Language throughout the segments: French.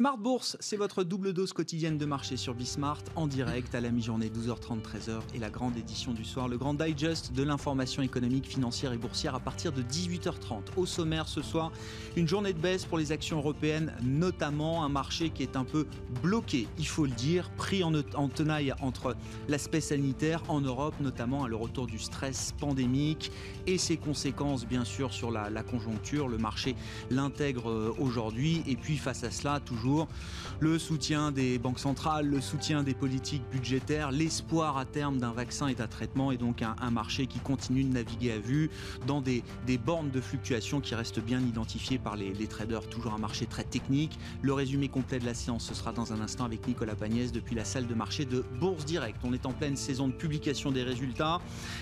Smart Bourse, c'est votre double dose quotidienne de marché sur Bismart en direct à la mi-journée 12h30 13h et la grande édition du soir, le grand digest de l'information économique, financière et boursière à partir de 18h30. Au sommaire ce soir, une journée de baisse pour les actions européennes, notamment un marché qui est un peu bloqué, il faut le dire, pris en, tenaille entre l'aspect sanitaire en Europe, notamment à le retour du stress pandémique et ses conséquences bien sûr sur la, la conjoncture. Le marché l'intègre euh, aujourd'hui et puis face à cela, toujours le soutien des banques centrales, le soutien des politiques budgétaires, l'espoir à terme d'un vaccin et d'un traitement et donc un, marché qui continue de naviguer à vue dans des, bornes de fluctuation qui restent bien identifiées par les, traders. Toujours un marché très technique. Le résumé complet de la séance, ce sera dans un instant avec Nicolas Pagnès depuis la salle de marché de Bourse Direct. On est en pleine saison de publication des résultats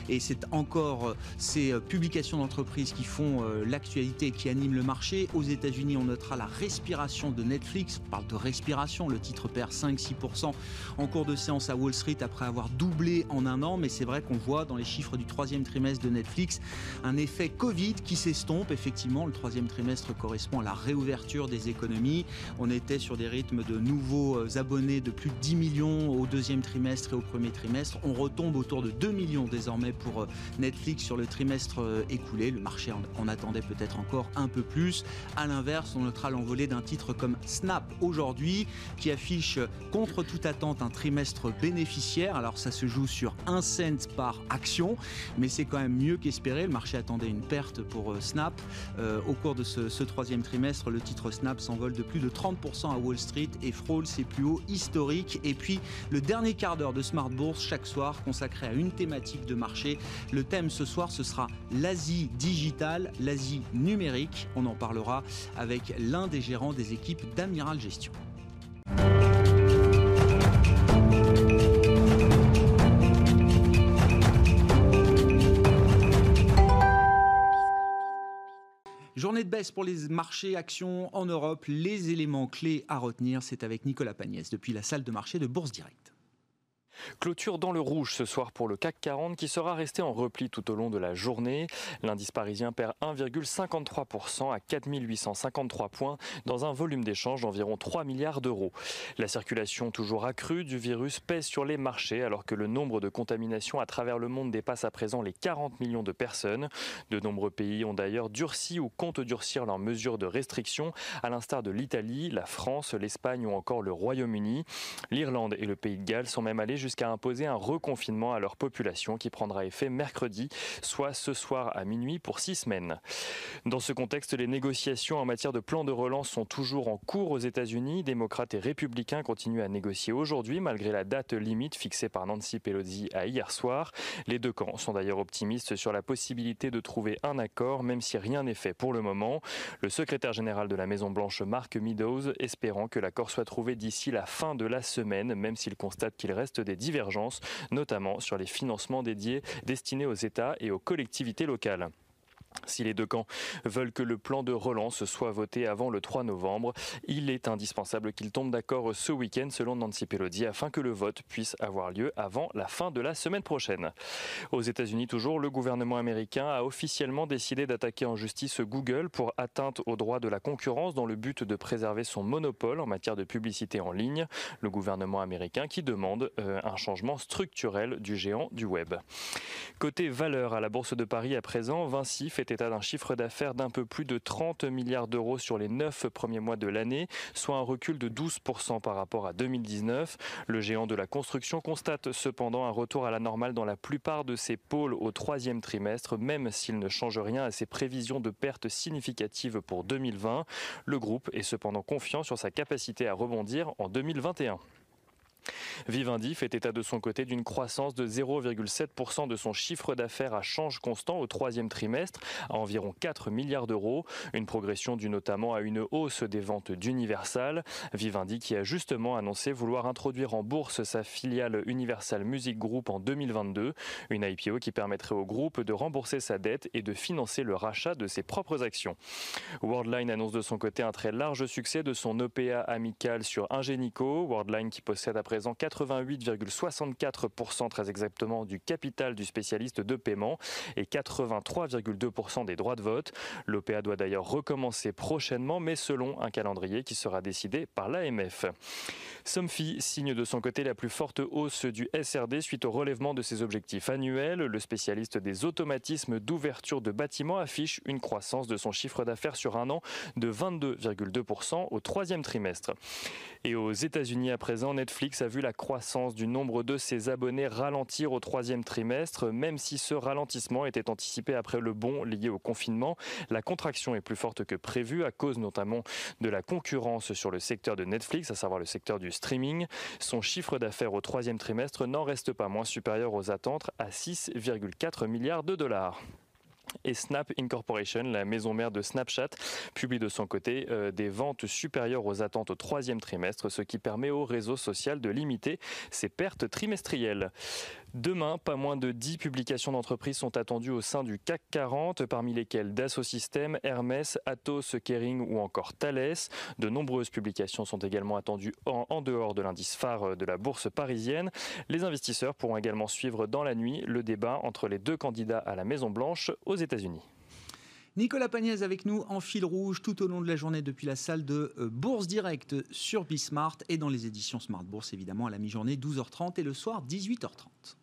et c'est encore euh, ces euh, publications d'entreprises qui font euh, l'actualité et qui animent le marché. Aux États-Unis, on notera la respiration de Netflix parle de respiration. Le titre perd 5-6% en cours de séance à Wall Street après avoir doublé en un an. Mais c'est vrai qu'on voit dans les chiffres du troisième trimestre de Netflix un effet Covid qui s'estompe. Effectivement, le troisième trimestre correspond à la réouverture des économies. On était sur des rythmes de nouveaux euh, abonnés de plus de 10 millions au deuxième trimestre et au premier trimestre. On retombe autour de 2 millions désormais pour euh, Netflix sur le trimestre euh, écoulé. Le marché en attendait peut-être encore un peu plus. À l'inverse, on notera l'envolée d'un titre comme Snap aujourd'hui qui affiche contre toute attente un trimestre bénéficiaire. Alors ça se joue sur 1 cent par action, mais c'est quand même mieux qu'espéré. Le marché attendait une perte pour euh, Snap. Euh, au cours de ce, troisième trimestre, le titre Snap s'envole de plus de 30% à Wall Street et frôle ses plus hauts historiques. Et puis le dernier quart d'heure de Smart Bourse chaque soir consacré à une thématique de marché. Le thème ce soir, ce sera l'Asie digitale, l'Asie numérique. On en parlera avec l'un des gérants des équipes d'Amiral Gestion. Journée de baisse pour les marchés actions en Europe. Les éléments clés à retenir, c'est avec Nicolas Pagnès depuis la salle de marché de Bourse Directe. Clôture dans le rouge ce soir pour le CAC 40 qui sera resté en repli tout au long de la journée. L'indice parisien perd 1,53% à 4853 points dans un volume d'échange d'environ 3 milliards d'euros. La circulation toujours accrue du virus pèse sur les marchés alors que le nombre de contaminations à travers le monde dépasse à présent les 40 millions de personnes. De nombreux pays ont d'ailleurs durci ou comptent durcir leurs mesures de restriction, à l'instar de l'Italie, la France, l'Espagne ou encore le Royaume-Uni. L'Irlande et le Pays de Galles sont même allés jusqu'à imposer un reconfinement à leur population qui prendra effet mercredi, soit ce soir à minuit pour six semaines. Dans ce contexte, les négociations en matière de plan de relance sont toujours en cours aux États-Unis. Démocrates et républicains continuent à négocier aujourd'hui malgré la date limite fixée par Nancy Pelosi à hier soir. Les deux camps sont d'ailleurs optimistes sur la possibilité de trouver un accord, même si rien n'est fait pour le moment. Le secrétaire général de la Maison-Blanche, Mark Meadows, espérant que l'accord soit trouvé d'ici la fin de la semaine, même s'il constate qu'il reste des divergences, notamment sur les financements dédiés destinés aux États et aux collectivités locales. Si les deux camps veulent que le plan de relance soit voté avant le 3 novembre, il est indispensable qu'ils tombent d'accord ce week-end selon Nancy Pelosi afin que le vote puisse avoir lieu avant la fin de la semaine prochaine. Aux États-Unis toujours, le gouvernement américain a officiellement décidé d'attaquer en justice Google pour atteinte aux droits de la concurrence dans le but de préserver son monopole en matière de publicité en ligne. Le gouvernement américain qui demande euh, un changement structurel du géant du web. Côté valeur à la Bourse de Paris à présent, Vinci fait état d'un chiffre d'affaires d'un peu plus de 30 milliards d'euros sur les 9 premiers mois de l'année, soit un recul de 12% par rapport à 2019. Le géant de la construction constate cependant un retour à la normale dans la plupart de ses pôles au troisième trimestre, même s'il ne change rien à ses prévisions de pertes significatives pour 2020. Le groupe est cependant confiant sur sa capacité à rebondir en 2021. Vivendi fait état de son côté d'une croissance de 0,7% de son chiffre d'affaires à change constant au troisième trimestre, à environ 4 milliards d'euros. Une progression due notamment à une hausse des ventes d'Universal. Vivendi qui a justement annoncé vouloir introduire en bourse sa filiale Universal Music Group en 2022. Une IPO qui permettrait au groupe de rembourser sa dette et de financer le rachat de ses propres actions. Worldline annonce de son côté un très large succès de son OPA amical sur Ingenico. Worldline qui possède à présent 88,64% très exactement du capital du spécialiste de paiement et 83,2% des droits de vote. L'OPA doit d'ailleurs recommencer prochainement, mais selon un calendrier qui sera décidé par l'AMF. Somfy signe de son côté la plus forte hausse du SRD suite au relèvement de ses objectifs annuels. Le spécialiste des automatismes d'ouverture de bâtiments affiche une croissance de son chiffre d'affaires sur un an de 22,2% au troisième trimestre. Et aux États-Unis à présent, Netflix a vu la croissance du nombre de ses abonnés ralentir au troisième trimestre, même si ce ralentissement était anticipé après le bond lié au confinement. La contraction est plus forte que prévu à cause notamment de la concurrence sur le secteur de Netflix, à savoir le secteur du streaming. Son chiffre d'affaires au troisième trimestre n'en reste pas moins supérieur aux attentes à 6,4 milliards de dollars. Et Snap Incorporation, la maison mère de Snapchat, publie de son côté euh, des ventes supérieures aux attentes au troisième trimestre, ce qui permet au réseau social de limiter ses pertes trimestrielles. Demain, pas moins de 10 publications d'entreprises sont attendues au sein du CAC 40, parmi lesquelles Dassault Systèmes, Hermès, Atos, Kering ou encore Thales. De nombreuses publications sont également attendues en, dehors de l'indice phare de la bourse parisienne. Les investisseurs pourront également suivre dans la nuit le débat entre les deux candidats à la Maison Blanche États-Unis. Nicolas Pagnès avec nous en fil rouge tout au long de la journée depuis la salle de euh, Bourse Direct sur Bismart et dans les éditions Smart Bourse évidemment à la mi-journée 12h30 et le soir 18h30.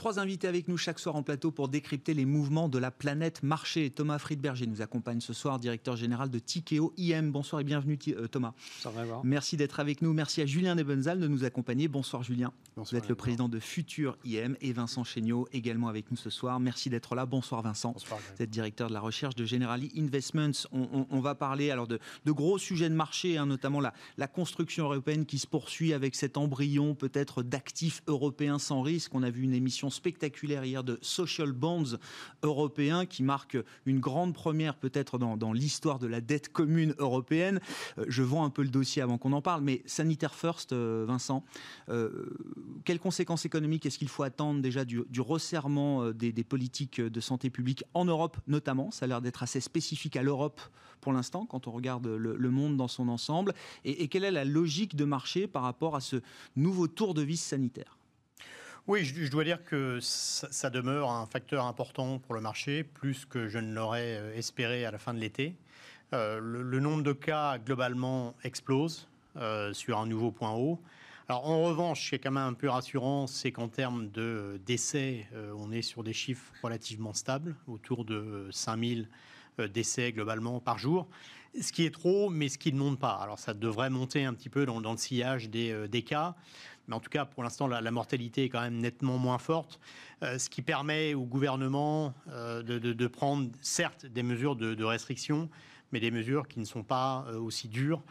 Trois invités avec nous chaque soir en plateau pour décrypter les mouvements de la planète marché. Thomas Friedberger nous accompagne ce soir, directeur général de Tikeo IM. Bonsoir et bienvenue euh, Thomas. Merci d'être avec nous. Merci à Julien Nebenzal de nous accompagner. Bonsoir Julien. Bonsoir, Vous êtes le président de Futur IM et Vincent Chéniaud également avec nous ce soir. Merci d'être là. Bonsoir Vincent. Bonsoir, Vous êtes directeur de la recherche de Generali Investments. On, va parler alors de, gros sujets de marché, hein, notamment la, la construction européenne qui se poursuit avec cet embryon peut-être d'actifs européens sans risque. On a vu une émission spectaculaire hier de social bonds européens qui marque une grande première peut-être dans, l'histoire de la dette commune européenne. Euh, je vends un peu le dossier avant qu'on en parle, mais Sanitaire First, euh, Vincent, euh, quelles conséquences économiques est-ce qu'il faut attendre déjà du, resserrement des, politiques de santé publique en Europe notamment? Ça a l'air d'être assez spécifique à l'Europe pour l'instant quand on regarde le, monde dans son ensemble. Et, et quelle est la logique de marché par rapport à ce nouveau tour de vis sanitaire? Oui, je, dois dire que ça, demeure un facteur important pour le marché, plus que je ne l'aurais euh, espéré à la fin de l'été. Euh, le, nombre de cas globalement explose euh, sur un nouveau point haut. Alors en revanche, ce qui est quand même un peu rassurant, c'est qu'en termes de décès, on est sur des chiffres relativement stables, autour de 5000 décès globalement par jour. Ce qui est trop, mais ce qui ne monte pas. Alors ça devrait monter un petit peu dans, le sillage des, des cas. Mais en tout cas, pour l'instant, la, mortalité est quand même nettement moins forte, euh, ce qui permet au gouvernement euh, de, prendre, certes, des mesures de, restriction, mais des mesures qui ne sont pas euh, aussi dures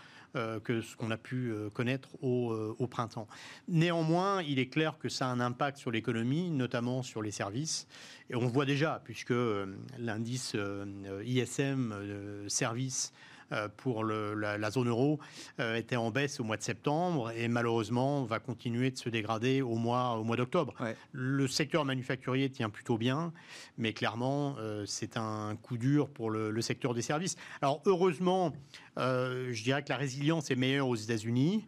que ce qu'on a pu connaître au, printemps. Néanmoins, il est clair que ça a un impact sur l'économie, notamment sur les services. Et on voit déjà, puisque l'indice ISM service euh, pour la, zone euro euh, était en baisse au mois de septembre et malheureusement va continuer de se dégrader au mois, au mois d'octobre. Le secteur manufacturier tient plutôt bien, mais clairement, euh, c'est un coup dur pour le, secteur des services. Alors heureusement, je dirais que la résilience est meilleure aux États-Unis.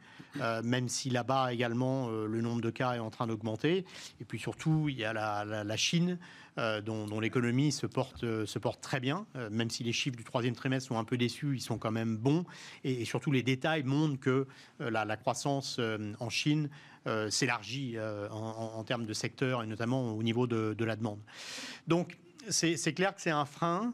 même si là-bas également le nombre de cas est en train d'augmenter. Et puis surtout, il y a la Chine euh, dont, l'économie se porte, euh, très bien, euh, même si les chiffres du troisième trimestre sont un peu déçus, ils sont quand même bons. Et, surtout, les détails montrent que la, croissance en Chine s'élargit en, termes de secteur et notamment au niveau de, la demande. Donc, c'est clair que c'est un frein,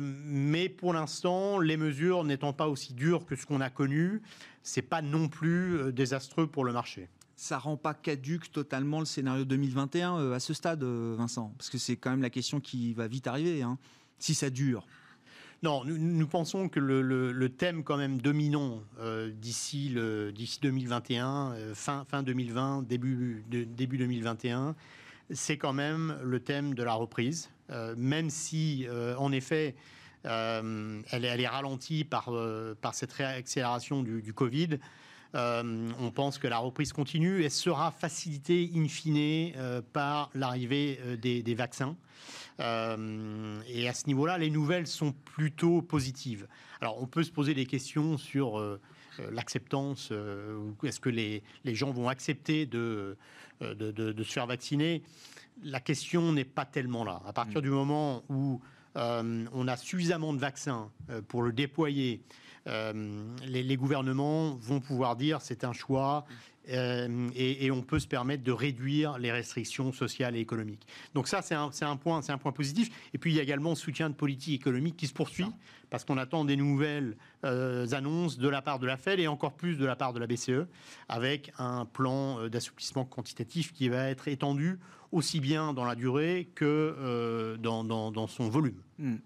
mais pour l'instant, les mesures n'étant pas aussi dures que ce qu'on a connu, c'est pas non plus désastreux pour le marché. Ça rend pas caduque totalement le scénario 2021 à ce stade, Vincent Parce que c'est quand même la question qui va vite arriver, hein, si ça dure. Non, nous, pensons que le, thème quand même dominant euh, d'ici 2021, euh, fin, fin 2020, début, début 2021, c'est quand même le thème de la reprise, euh, même si en effet elle, est ralentie par, par cette réaccélération du, Covid. On pense que la reprise continue et sera facilitée in fine par l'arrivée des, vaccins. Euh, et à ce niveau-là, les nouvelles sont plutôt positives. Alors, on peut se poser des questions sur euh, euh, l'acceptance. Est-ce que les, les, gens vont accepter de, de, de, se faire vacciner? La question n'est pas tellement là. À partir mm. du moment où on a suffisamment de vaccins pour le déployer, les, les, gouvernements vont pouvoir dire c'est un choix euh, et, on peut se permettre de réduire les restrictions sociales et économiques. Donc ça, c'est un, un, point, un point positif. Et puis il y a également le soutien de politique économique qui se poursuit, parce qu'on attend des nouvelles euh, annonces de la part de la Fed et encore plus de la part de la BCE, avec un plan euh, d'assouplissement quantitatif qui va être étendu aussi bien dans la durée que dans, dans, son volume. Hmm.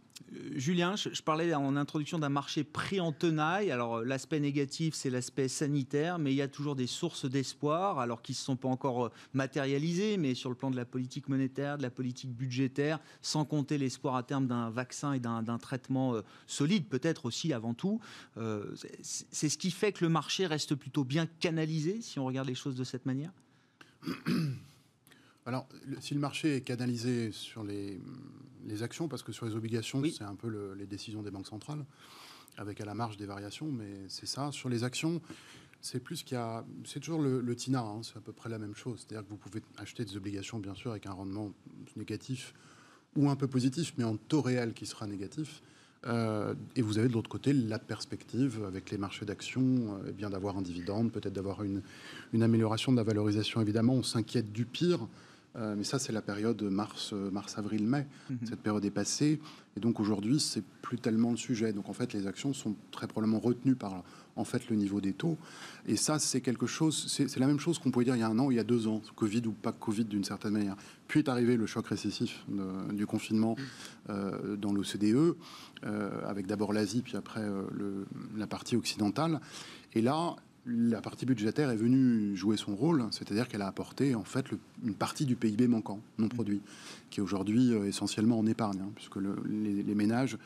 Julien, je, parlais en introduction d'un marché pris en tenaille. Alors euh, l'aspect négatif, c'est l'aspect sanitaire, mais il y a toujours des sources d'espoir, alors qui ne sont pas encore euh, matérialisées, mais sur le plan de la politique monétaire, de la politique budgétaire, sans compter l'espoir à terme d'un vaccin et d'un traitement euh, solide, peut-être aussi avant tout. c'est ce qui fait que le marché reste plutôt bien canalisé, si on regarde les choses de cette manière? Alors, si le marché est canalisé sur les, actions, parce que sur les obligations, c'est un peu les décisions des banques centrales, avec à la marge des variations, mais c'est ça. Sur les actions, c'est plus qu'il y a. C'est toujours le, TINA, hein, c'est à peu près la même chose. C'est-à-dire que vous pouvez acheter des obligations, bien sûr, avec un rendement négatif ou un peu positif, mais en taux réel qui sera négatif. Euh, et vous avez de l'autre côté la perspective avec les marchés d'actions, euh, bien d'avoir un dividende, peut-être d'avoir une, une, amélioration de la valorisation. Évidemment, on s'inquiète du pire. Euh, mais ça, c'est la période mars, euh, mars, avril, mai. Mhm. Cette période est passée. Et donc aujourd'hui, c'est plus tellement le sujet. Donc en fait, les actions sont très probablement retenues par en fait le niveau des taux. Et ça, c'est quelque chose. C'est la même chose qu'on pouvait dire il y a un an, il y a deux ans, Covid ou pas Covid d'une certaine manière. Puis est arrivé le choc récessif du confinement mhm. euh, dans l'OCDE, euh, avec d'abord l'Asie, puis après le, la partie occidentale. Et là, la partie budgétaire est venue jouer son rôle, c'est-à-dire qu'elle a apporté en fait une partie du PIB manquant, non produit, qui est aujourd'hui euh, essentiellement en épargne, hein, puisque les, ménages,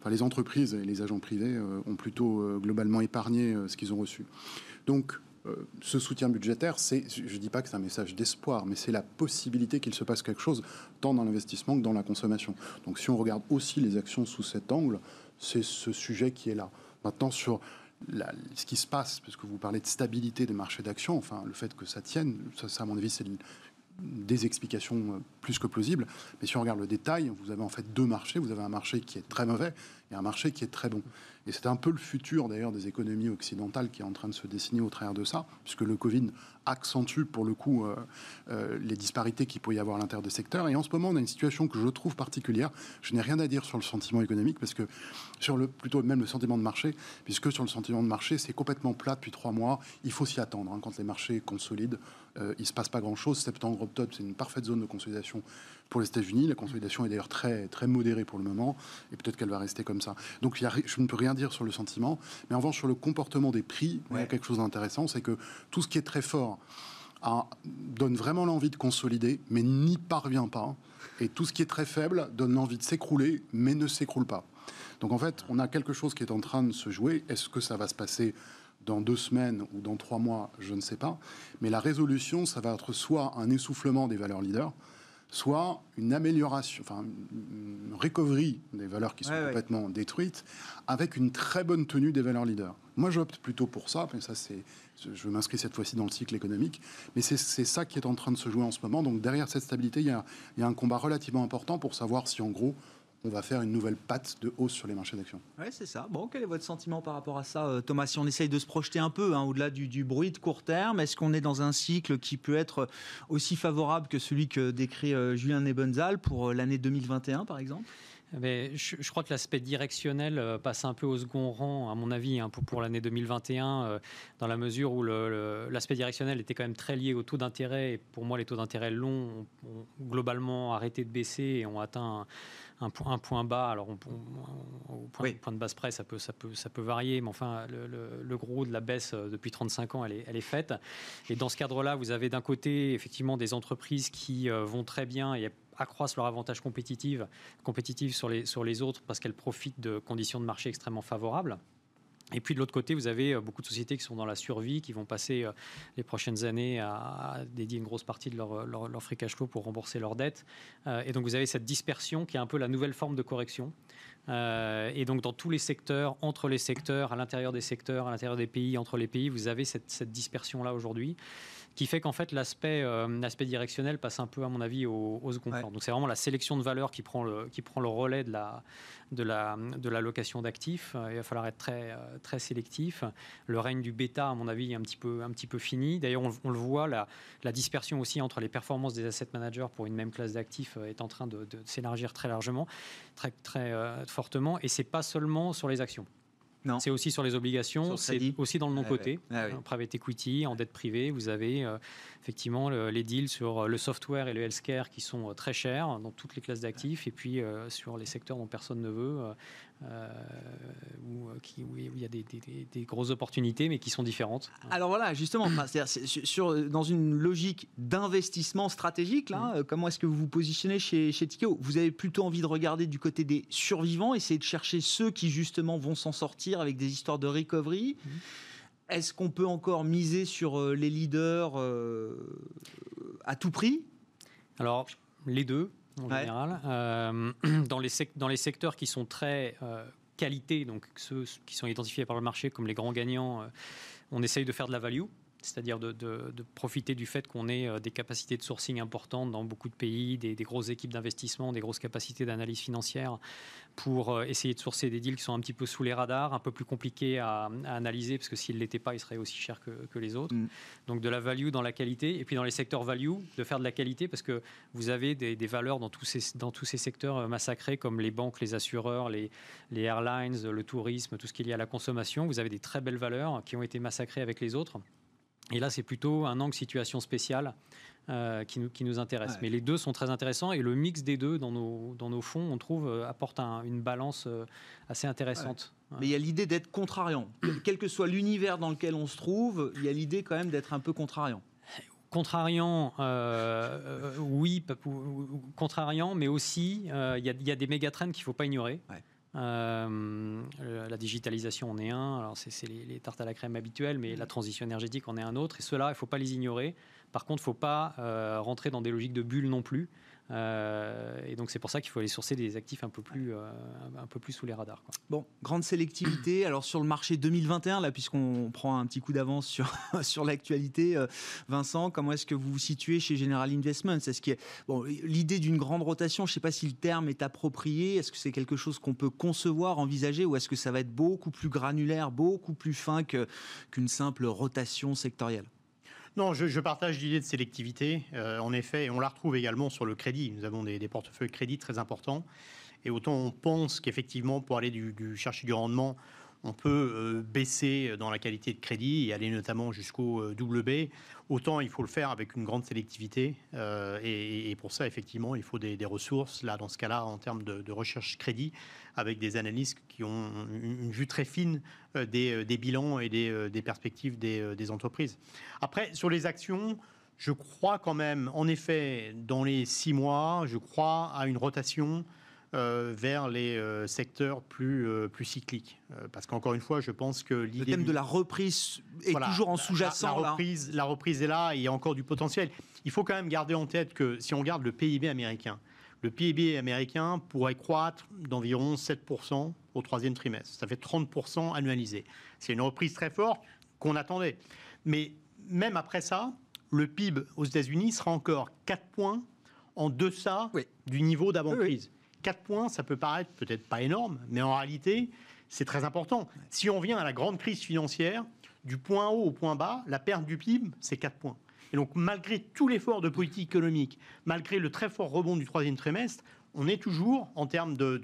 enfin les entreprises et les agents privés euh, ont plutôt euh, globalement épargné ce qu'ils ont reçu. Donc ce soutien budgétaire, c'est, je ne dis pas que c'est un message d'espoir, mais c'est la possibilité qu'il se passe quelque chose tant dans l'investissement que dans la consommation. Donc si on regarde aussi les actions sous cet angle, c'est ce sujet qui est là. Maintenant, sur ce qui se passe, parce que vous parlez de stabilité des marchés d'actions, enfin le fait que ça tienne, ça, à mon avis c'est des explications euh, plus que plausibles. Mais si on regarde le détail, vous avez en fait deux marchés. Vous avez un marché qui est très mauvais et un marché qui est très bon. Et c'est un peu le futur d'ailleurs des économies occidentales qui est en train de se dessiner au travers de ça, puisque le Covid accentue pour le coup euh, euh, les disparités qu'il peut y avoir à l'intérieur des secteurs. Et en ce moment, on a une situation que je trouve particulière. Je n'ai rien à dire sur le sentiment économique, parce que sur le plutôt même le sentiment de marché, puisque sur le sentiment de marché, c'est complètement plat depuis trois mois. Il faut s'y attendre. Hein. quand les marchés consolident, euh, il se passe pas grand-chose. Septembre, octobre, c'est une parfaite zone de consolidation pour les États-Unis. La consolidation est d'ailleurs très, très modérée pour le moment, et peut-être qu'elle va rester comme ça. Donc y a, je ne peux rien dire sur le sentiment, mais en revanche, sur le comportement des prix, il y a quelque chose d'intéressant, c'est que tout ce qui est très fort donne vraiment l'envie de consolider, mais n'y parvient pas. Et tout ce qui est très faible donne l'envie de s'écrouler, mais ne s'écroule pas. Donc en fait, on a quelque chose qui est en train de se jouer. Est-ce que ça va se passer dans deux semaines ou dans trois mois? Je ne sais pas. Mais la résolution, ça va être soit un essoufflement des valeurs leaders, soit une amélioration, enfin une recovery des valeurs qui sont complètement détruites, avec une très bonne tenue des valeurs leaders. Moi, j'opte plutôt pour ça, mais ça c'est, je m'inscris cette fois-ci dans le cycle économique, mais c'est ça qui est en train de se jouer en ce moment. Donc derrière cette stabilité, il y a, il y a un combat relativement important pour savoir si en gros on va faire une nouvelle patte de hausse sur les marchés d'actions. Oui, c'est ça. Bon, quel est votre sentiment par rapport à ça, euh, Thomas? Si on essaye de se projeter un peu hein, au-delà du, bruit de court terme, est-ce qu'on est dans un cycle qui peut être aussi favorable que celui que décrit euh, Julien Nebenzal pour euh, l'année 2021, par exemple? Mais je, crois que l'aspect directionnel euh, passe un peu au second rang, à mon avis, hein, pour, l'année 2021, euh, dans la mesure où l'aspect directionnel était quand même très lié aux taux d'intérêt. Et pour moi, les taux d'intérêt longs ont, globalement arrêté de baisser et ont atteint un, un, point bas. Alors, au point, point, de base près, ça peut, ça, peut, ça peut varier, mais enfin, le, gros de la baisse euh, depuis 35 ans, elle est, elle est faite. Et dans ce cadre-là, vous avez d'un côté, effectivement, des entreprises qui vont très bien et accroissent leur avantage compétitif, sur, les, autres parce qu'elles profitent de conditions de marché extrêmement favorables. Et puis de l'autre côté, vous avez euh, beaucoup de sociétés qui sont dans la survie, qui vont passer euh, les prochaines années à, dédier une grosse partie de leur, leur, free cash flow pour rembourser leurs dettes. Euh, et donc vous avez cette dispersion qui est un peu la nouvelle forme de correction. Et donc dans tous les secteurs, entre les secteurs, à l'intérieur des secteurs, à l'intérieur des pays, entre les pays, vous avez cette, cette dispersion-là aujourd'hui qui fait qu'en fait l'aspect euh, directionnel passe un peu à mon avis au, second plan. Donc c'est vraiment la sélection de valeurs qui prend le, qui prend le relais de la, de la, de la location d'actifs. Euh, il va falloir être très, euh, très sélectif. Le règne du bêta, à mon avis, est un petit peu, un petit peu fini. D'ailleurs, on, le voit, la, la, dispersion aussi entre les performances des asset managers pour une même classe d'actifs est en train de, de s'élargir très largement, très, très fortement. Et c'est pas seulement sur les actions. C'est aussi sur les obligations, c'est aussi dans le non-côté. Ah private equity, en dette privée, vous avez euh, effectivement les deals sur le software et le healthcare qui sont euh, très chers dans toutes les classes d'actifs, et puis euh, sur les secteurs dont personne ne veut, euh, où, qui, où, il y a des, des, grosses opportunités, mais qui sont différentes. Alors voilà, justement, sur, dans une logique d'investissement stratégique, là, mm. comment est-ce que vous vous positionnez chez, chez Tikeo Vous avez plutôt envie de regarder du côté des survivants, essayer de chercher ceux qui justement vont s'en sortir avec des histoires de recovery mm. Est-ce qu'on peut encore miser sur euh, les leaders euh, à tout prix? Alors, les deux, en général. Euh, dans, les dans les secteurs qui sont très qualité, donc ceux qui sont identifiés par le marché comme les grands gagnants, on essaye de faire de la value c'est-à-dire de, profiter du fait qu'on ait des capacités de sourcing importantes dans beaucoup de pays, des, des grosses équipes d'investissement, des grosses capacités d'analyse financière, pour euh, essayer de sourcer des deals qui sont un petit peu sous les radars, un peu plus compliqués à, analyser, parce que s'ils ne l'étaient pas, ils seraient aussi chers que, les autres. Mm. Donc de la value dans la qualité, et puis dans les secteurs value, de faire de la qualité, parce que vous avez des, valeurs dans tous, ces, dans tous ces secteurs euh, massacrés, comme les banques, les assureurs, les, les airlines, le tourisme, tout ce qui est lié à la consommation. Vous avez des très belles valeurs qui ont été massacrées avec les autres. Et là, c'est plutôt un angle situation spéciale euh, qui, nous, qui nous intéresse. Mais les deux sont très intéressants et le mix des deux dans nos, dans nos fonds, on trouve, euh, apporte une balance euh, assez intéressante. Mais il y a l'idée d'être contrariant. Quel que soit l'univers dans lequel on se trouve, il y a l'idée quand même d'être un peu contrariant contrariant, oui, contrariant, mais aussi il y, a des mégatrends qu'il ne faut pas ignorer. La digitalisation en est un, alors c'est les, les, tartes à la crème habituelles, mais la transition énergétique en est un autre, et cela, il ne faut pas les ignorer. Par contre, il ne faut pas euh, rentrer dans des logiques de bulles non plus. Euh, et donc c'est pour ça qu'il faut aller sourcer des actifs un peu plus, euh, un peu plus sous les radars. Bon, grande sélectivité. Alors sur le marché 2021, là, puisqu'on prend un petit coup d'avance sur, sur l'actualité, Vincent, comment est-ce que vous vous situez chez General Investments? Est-ce que bon, l'idée d'une grande rotation, je ne sais pas si le terme est approprié. Est-ce que c'est quelque chose qu'on peut concevoir, envisager, ou est-ce que ça va être beaucoup plus granulaire, beaucoup plus fin qu'une simple rotation sectorielle? Non, je, partage l'idée de sélectivité. Euh, en effet, on la retrouve également sur le crédit. Nous avons des, portefeuilles crédit très importants. Et autant on pense qu'effectivement, pour aller chercher du rendement, on peut euh, baisser dans la qualité de crédit et aller notamment jusqu'au euh, double B. Autant il faut le faire avec une grande sélectivité. et, pour ça, effectivement, il faut des, ressources, là, dans ce cas-là, en termes de, recherche crédit, avec des analystes qui ont une, vue très fine euh, euh, des, bilans et des, euh, perspectives des, entreprises. Après, sur les actions, je crois quand même, en effet, dans les six mois, je crois à une rotation vers les secteurs plus, plus cycliques. parce qu'encore une fois, je pense que l'idée... Le thème de la reprise est toujours en sous-jacent. La, reprise, la reprise est là, il y a encore du potentiel. Il faut quand même garder en tête que si on regarde le PIB américain, le PIB américain pourrait croître d'environ 7% au troisième trimestre. Ça fait 30% annualisé. C'est une reprise très forte qu'on attendait. Mais même après ça, le PIB aux États-Unis sera encore 4 points en deçà du niveau d'avant-crise. 4 points, ça peut paraître peut-être pas énorme, mais en réalité, c'est très important. Si on vient à la grande crise financière, du point haut au point bas, la perte du PIB, c'est 4 points. Et donc, malgré tout l'effort de politique économique, malgré le très fort rebond du troisième trimestre, on est toujours, en termes de,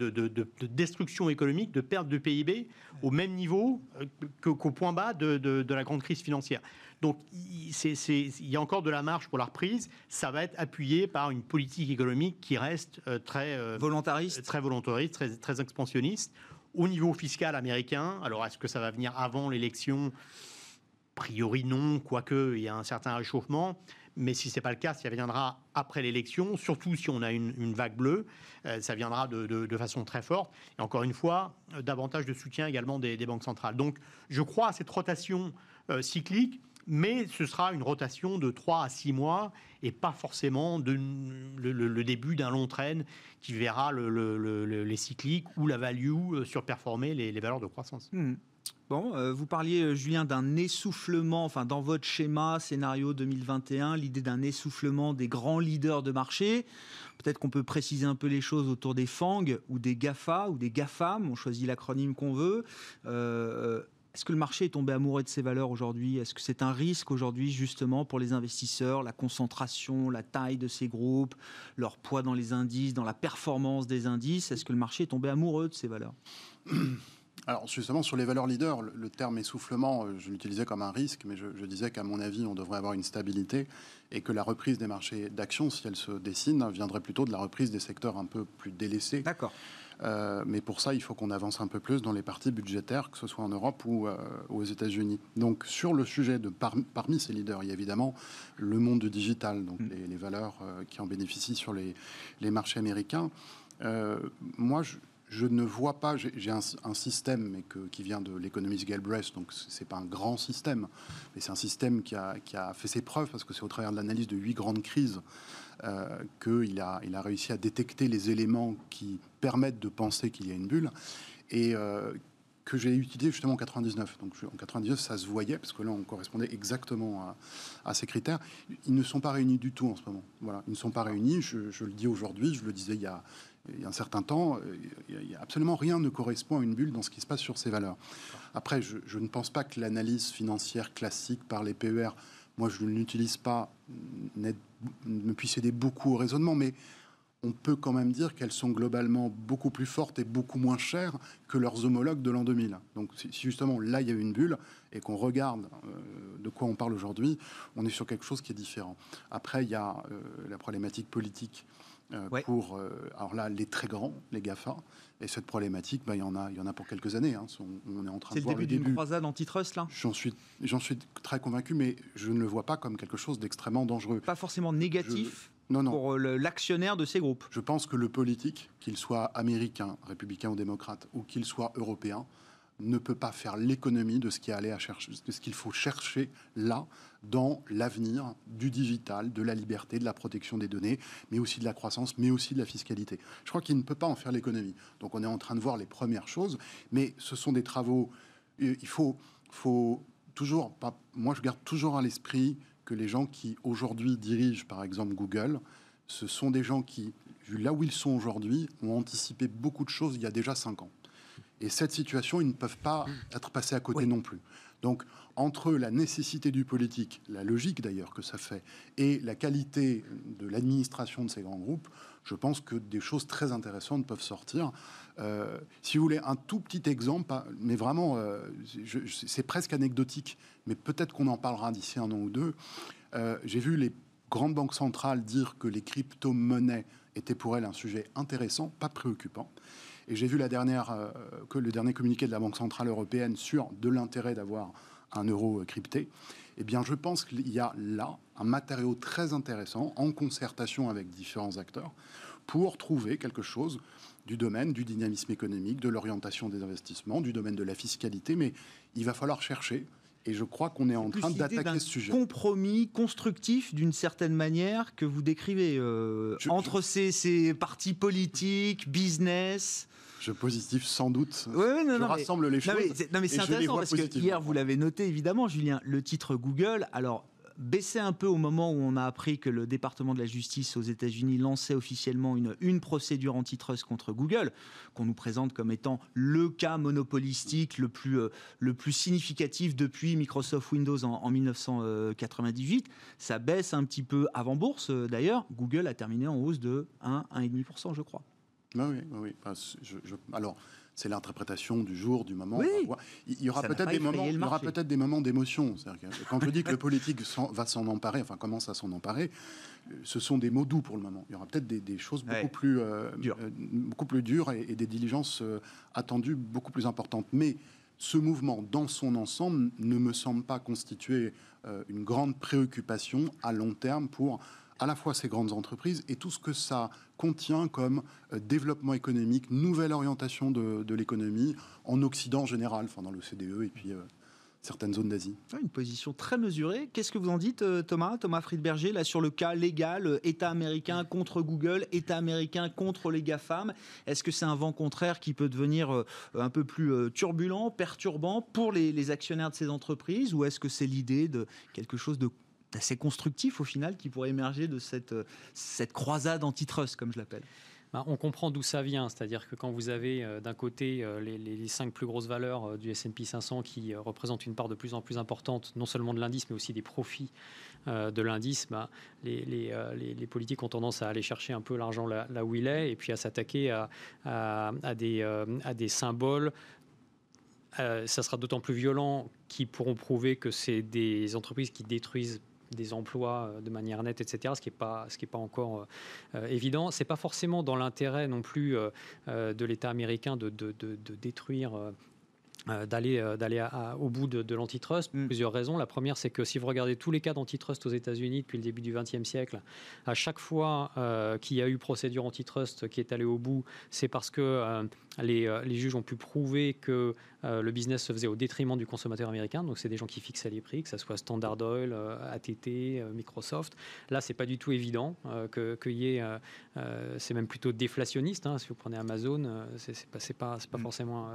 destruction économique, de perte de PIB, au même niveau euh, qu'au point bas de, la grande crise financière. Donc, il y a encore de la marge pour la reprise. Ça va être appuyé par une politique économique qui reste euh, très euh, volontariste, très volontariste, très, très expansionniste. Au niveau fiscal américain, alors est-ce que ça va venir avant l'élection? A priori non, quoique il y a un certain réchauffement. Mais si ce n'est pas le cas, ça viendra après l'élection, surtout si on a une, vague bleue, euh, ça viendra de, façon très forte. Et encore une fois, euh, davantage de soutien également des, banques centrales. Donc je crois à cette rotation euh, cyclique, mais ce sera une rotation de 3 à 6 mois et pas forcément le, début d'un long train qui verra les cycliques ou la value surperformer les, valeurs de croissance. Hmm. Bon, euh, vous parliez, euh, Julien, d'un essoufflement, enfin, dans votre schéma, scénario 2021, l'idée d'un essoufflement des grands leaders de marché. Peut-être qu'on peut préciser un peu les choses autour des FANG ou des GAFA ou des GAFAM, on choisit l'acronyme qu'on veut. Euh, est-ce que le marché est tombé amoureux de ces valeurs aujourd'hui? Est-ce que c'est un risque aujourd'hui justement pour les investisseurs, la concentration, la taille de ces groupes, leur poids dans les indices, dans la performance des indices? Est-ce que le marché est tombé amoureux de ces valeurs? Alors justement, sur les valeurs leaders, le, terme essoufflement, euh, je l'utilisais comme un risque, mais je, disais qu'à mon avis, on devrait avoir une stabilité et que la reprise des marchés d'actions, si elle se dessine, viendrait plutôt de la reprise des secteurs un peu plus délaissés. D'accord. Euh, mais pour ça, il faut qu'on avance un peu plus dans les parties budgétaires, que ce soit en Europe ou euh, aux États-Unis. Donc, sur le sujet de parmi ces leaders, il y a évidemment le monde du digital, donc mm. les, valeurs qui en bénéficient sur les, les marchés américains. moi, je, je ne vois pas, j'ai un, système mais qui vient de l'économiste Galbraith, donc c'est pas un grand système, mais c'est un système qui a, fait ses preuves parce que c'est au travers de l'analyse de huit grandes crises euh, qu'il a, il a réussi à détecter les éléments qui permettent de penser qu'il y a une bulle et euh, que j'ai utilisé justement en 99. Donc en 99, ça se voyait parce que là, on correspondait exactement à, ces critères. Ils ne sont pas réunis du tout en ce moment. Voilà, ils ne sont pas réunis. Je, le dis aujourd'hui, je le disais il y a un certain temps, il y a absolument rien ne correspond à une bulle dans ce qui se passe sur ces valeurs. Après, je, ne pense pas que l'analyse financière classique par les PER, moi je ne l'utilise pas, me puisse aider beaucoup au raisonnement, mais on peut quand même dire qu'elles sont globalement beaucoup plus fortes et beaucoup moins chères que leurs homologues de l'an 2000. Donc si justement là il y a une bulle et qu'on regarde euh, de quoi on parle aujourd'hui, on est sur quelque chose qui est différent. Après, il y a euh, la problématique politique euh, pour alors là les très grands, les Gafa. Et cette problématique, bah, il y en a, il y en a pour quelques années. Hein. On, est en train de voir le début d'une croisade antitrust là? J'en suis, suis très convaincu, mais je ne le vois pas comme quelque chose d'extrêmement dangereux. Pas forcément négatif. non, non. Pour euh, l'actionnaire de ces groupes? Je pense que le politique, qu'il soit américain, républicain ou démocrate, ou qu'il soit européen, ne peut pas faire l'économie de ce qu'il faut chercher là dans l'avenir du digital, de la liberté, de la protection des données, mais aussi de la croissance, mais aussi de la fiscalité. Je crois qu'il ne peut pas en faire l'économie. Donc on est en train de voir les premières choses, mais ce sont des travaux. Euh, il faut, faut toujours, moi je garde toujours à l'esprit que les gens qui aujourd'hui dirigent, par exemple Google, ce sont des gens qui, vu là où ils sont aujourd'hui, ont anticipé beaucoup de choses il y a déjà cinq ans. Et cette situation, ils ne peuvent pas être passés à côté non plus. Donc, entre la nécessité du politique, la logique d'ailleurs que ça fait, et la qualité de l'administration de ces grands groupes, je pense que des choses très intéressantes peuvent sortir. Euh, si vous voulez un tout petit exemple, mais vraiment, euh, c'est presque anecdotique, mais peut-être qu'on en parlera d'ici un an ou deux. Euh, j'ai vu les grandes banques centrales dire que les crypto-monnaies étaient pour elles un sujet intéressant, pas préoccupant. Et j'ai vu euh, le dernier communiqué de la Banque Centrale Européenne sur de l'intérêt d'avoir un euro crypté. Eh bien, je pense qu'il y a là un matériau très intéressant en concertation avec différents acteurs pour trouver quelque chose du domaine du dynamisme économique, de l'orientation des investissements, du domaine de la fiscalité, mais il va falloir chercher et je crois qu'on est en train d'attaquer ce sujet. Compromis constructif d'une certaine manière que vous décrivez euh, entre Ces, partis politiques, business. Je positif sans doute. Oui, non, je rassemble les choses. Non mais, c'est intéressant parce que hier vous l'avez noté évidemment, Julien, le titre Google. Alors baissé un peu au moment où on a appris que le département de la justice aux États-Unis lançait officiellement une, une procédure antitrust contre Google, qu'on nous présente comme étant le cas monopolistique le plus, euh, le plus significatif depuis Microsoft Windows en, en 1998. Ça baisse un petit peu avant bourse euh, d'ailleurs. Google a terminé en hausse de 1, 1,5%, je crois. Oui, oui, oui. alors, c'est l'interprétation du jour, du moment. Il y aura peut-être des moments, il y aura peut-être des moments d'émotion. Quand je dis que le politique va s'en emparer, enfin commence à s'en emparer, ce sont des mots doux pour le moment. Il y aura peut-être des, choses beaucoup plus euh, euh, beaucoup plus dures et, des diligences euh, attendues beaucoup plus importantes. Mais ce mouvement, dans son ensemble, ne me semble pas constituer une grande préoccupation à long terme pour à la fois ces grandes entreprises et tout ce que ça contient comme euh, développement économique, nouvelle orientation de, l'économie en Occident en général, enfin dans l'OCDE et puis euh, certaines zones d'Asie. Une position très mesurée. Qu'est-ce que vous en dites, euh, Thomas Thomas Friedberger, là, sur le cas légal, État américain contre Google, État américain contre les GAFAM? Est-ce que c'est un vent contraire qui peut devenir un peu plus turbulent, perturbant pour les actionnaires de ces entreprises? Ou est-ce que c'est l'idée de quelque chose de assez constructif au final qui pourrait émerger de cette, euh, cette croisade antitrust, comme je l'appelle. Bah, on comprend d'où ça vient, c'est-à-dire que quand vous avez euh, d'un côté euh, les, cinq plus grosses valeurs du S&P 500 qui représentent une part de plus en plus importante, non seulement de l'indice, mais aussi des profits de l'indice, bah, les, politiques ont tendance à aller chercher un peu l'argent là, où il est et puis à s'attaquer à, des, à des symboles. Ça sera d'autant plus violent qu'ils pourront prouver que c'est des entreprises qui détruisent des emplois euh, de manière nette, etc., ce qui n'est pas, pas encore euh, évident. Ce n'est pas forcément dans l'intérêt non plus euh, de l'État américain de, détruire euh, d'aller euh, d'aller au bout de, l'antitrust. Mm. Plusieurs raisons. La première, c'est que si vous regardez tous les cas d'antitrust aux États-Unis depuis le début du XXe siècle, à chaque fois euh, qu'il y a eu procédure antitrust qui est allée au bout, c'est parce que les, les, juges ont pu prouver que le business se faisait au détriment du consommateur américain. Donc, c'est des gens qui fixaient les prix, que ce soit Standard Oil, ATT, Microsoft. Là, c'est pas du tout évident que qu'il y ait. c'est même plutôt déflationniste. Hein. Si vous prenez Amazon, c'est pas, pas, pas mm. forcément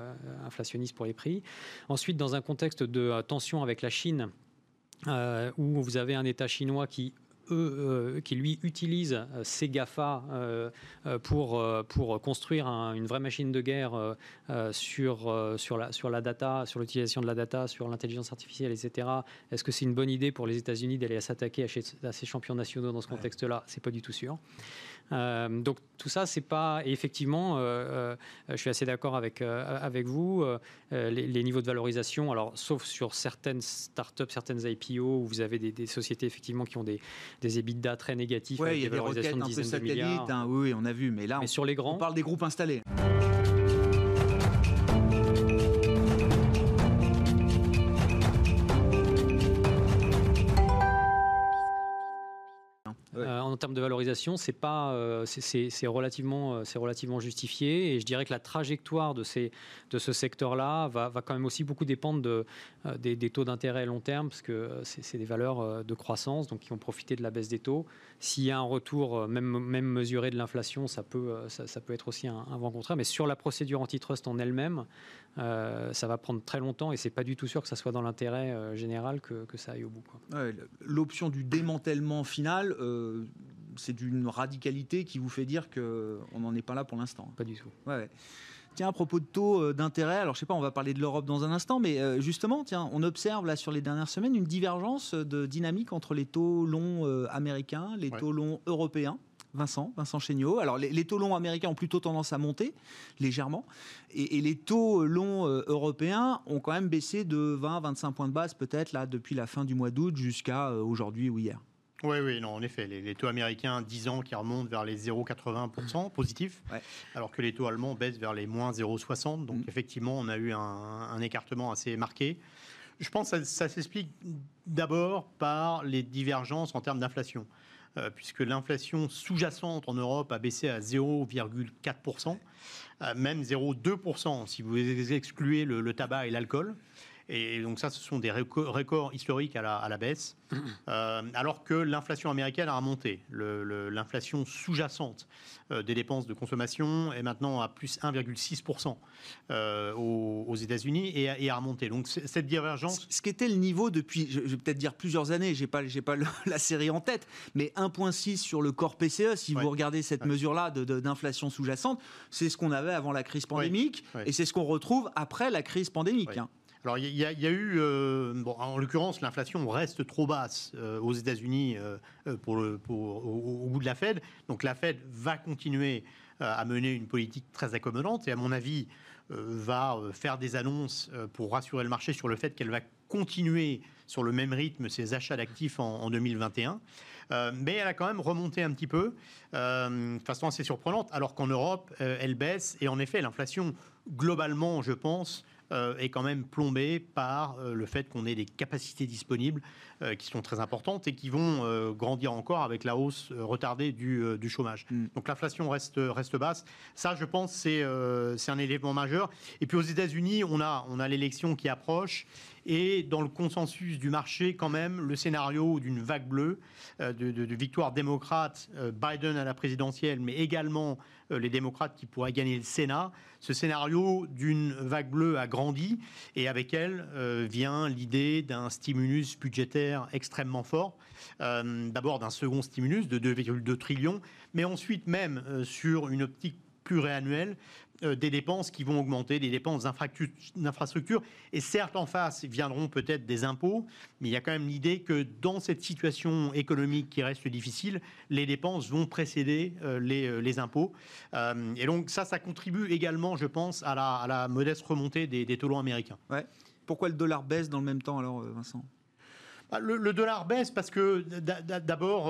inflationniste pour les prix. Ensuite, dans un contexte de euh, tension avec la Chine, euh, où vous avez un État chinois qui eux, euh, qui lui utilisent ces GAFA pour, pour construire une vraie machine de guerre sur, sur, la, sur la data, sur l'utilisation de la data, sur l'intelligence artificielle, etc. Est-ce que c'est une bonne idée pour les États-Unis d'aller s'attaquer à, ces champions nationaux dans ce contexte-là? C'est pas du tout sûr. Euh, donc tout ça, c'est pas. Et effectivement, euh, euh, je suis assez d'accord avec, avec vous. Les, niveaux de valorisation, alors sauf sur certaines startups, certaines IPO où vous avez des, sociétés effectivement qui ont des, des EBITDA très négatifs. Oui, il y a des valorisations de dizaines de milliards. Hein, oui, on a vu. Mais là, on, sur les grands, on parle des groupes installés. En termes de valorisation, c'est pas, euh, c'est relativement, euh, c'est relativement justifié. Et je dirais que la trajectoire de ces, de ce secteur-là va, va, quand même aussi beaucoup dépendre de, euh, des, taux d'intérêt à long terme, parce que c'est des valeurs de croissance, donc qui ont profité de la baisse des taux. S'il y a un retour, même, même mesuré de l'inflation, ça peut, ça, peut être aussi un, vent contraire. Mais sur la procédure antitrust en elle-même, ça va prendre très longtemps, et c'est pas du tout sûr que ça soit dans l'intérêt général que, que, ça aille au bout. L'option du démantèlement final c'est d'une radicalité qui vous fait dire qu'on n'en est pas là pour l'instant. Pas du tout. Tiens, à propos de taux euh, d'intérêt, alors je sais pas, on va parler de l'Europe dans un instant, mais euh, justement, tiens, on observe là sur les dernières semaines une divergence de dynamique entre les taux longs euh, américains, les taux longs européens. Vincent, Vincent Chéniaud. Alors les, taux longs américains ont plutôt tendance à monter légèrement, et, et les taux longs européens ont quand même baissé de 20-25 points de base peut-être là depuis la fin du mois d'août jusqu'à aujourd'hui ou hier. Oui, oui, non, en effet, les, taux américains 10 ans qui remontent vers les 0,80% positifs, alors que les taux allemands baissent vers les moins 0,60. Donc, mm. effectivement, on a eu un, écartement assez marqué. Je pense que ça, s'explique d'abord par les divergences en termes d'inflation. Euh, puisque l'inflation sous-jacente en Europe a baissé à 0,4%, euh, même 0,2% si vous excluez le tabac et l'alcool. Et donc ça, ce sont des records historiques à la, à la baisse, euh, alors que l'inflation américaine a remonté. L'inflation sous-jacente euh, des dépenses de consommation est maintenant à plus 1,6% euh, aux, États-Unis et, a remonté. Donc cette divergence... Ce qui était le niveau depuis, je, vais peut-être dire plusieurs années, j'ai pas, pas la série en tête, mais 1,6 sur le corps PCE, si vous regardez cette mesure-là d'inflation sous-jacente, c'est ce qu'on avait avant la crise pandémique et c'est ce qu'on retrouve après la crise pandémique. Hein. Alors, il y, a eu, bon, en l'occurrence, l'inflation reste trop basse aux États-Unis pour le, pour, au, bout de la Fed. Donc, la Fed va continuer à mener une politique très accommodante et, à mon avis, va faire des annonces pour rassurer le marché sur le fait qu'elle va continuer sur le même rythme ses achats d'actifs en, 2021. Euh, mais elle a quand même remonté un petit peu, euh, de façon assez surprenante, alors qu'en Europe, euh, elle baisse. Et en effet, l'inflation, globalement, je pense, euh, est quand même plombé par euh, le fait qu'on ait des capacités disponibles euh, qui sont très importantes et qui vont grandir encore avec la hausse retardée du, chômage. Mm. Donc l'inflation reste, reste basse. Ça, je pense, c'est c'est un élément majeur. Et puis aux États-Unis, on a, on a l'élection qui approche. Et dans le consensus du marché, quand même, le scénario d'une vague bleue, de, de, victoire démocrate, Biden à la présidentielle, mais également les démocrates qui pourraient gagner le Sénat, ce scénario d'une vague bleue a grandi et avec elle euh, vient l'idée d'un stimulus budgétaire extrêmement fort. Euh, d'abord d'un second stimulus de 2,2 trillions, mais ensuite même euh, sur une optique euh, des dépenses qui vont augmenter, des dépenses d'infrastructures. Et certes, en face, viendront peut-être des impôts, mais il y a quand même l'idée que dans cette situation économique qui reste difficile, les dépenses vont précéder euh, euh, les, impôts. et donc ça, ça contribue également, je pense, à la, modeste remontée des, des taux longs américains. Ouais. Pourquoi le dollar baisse dans le même temps alors, Vincent? Bah, le, dollar baisse parce que d'abord,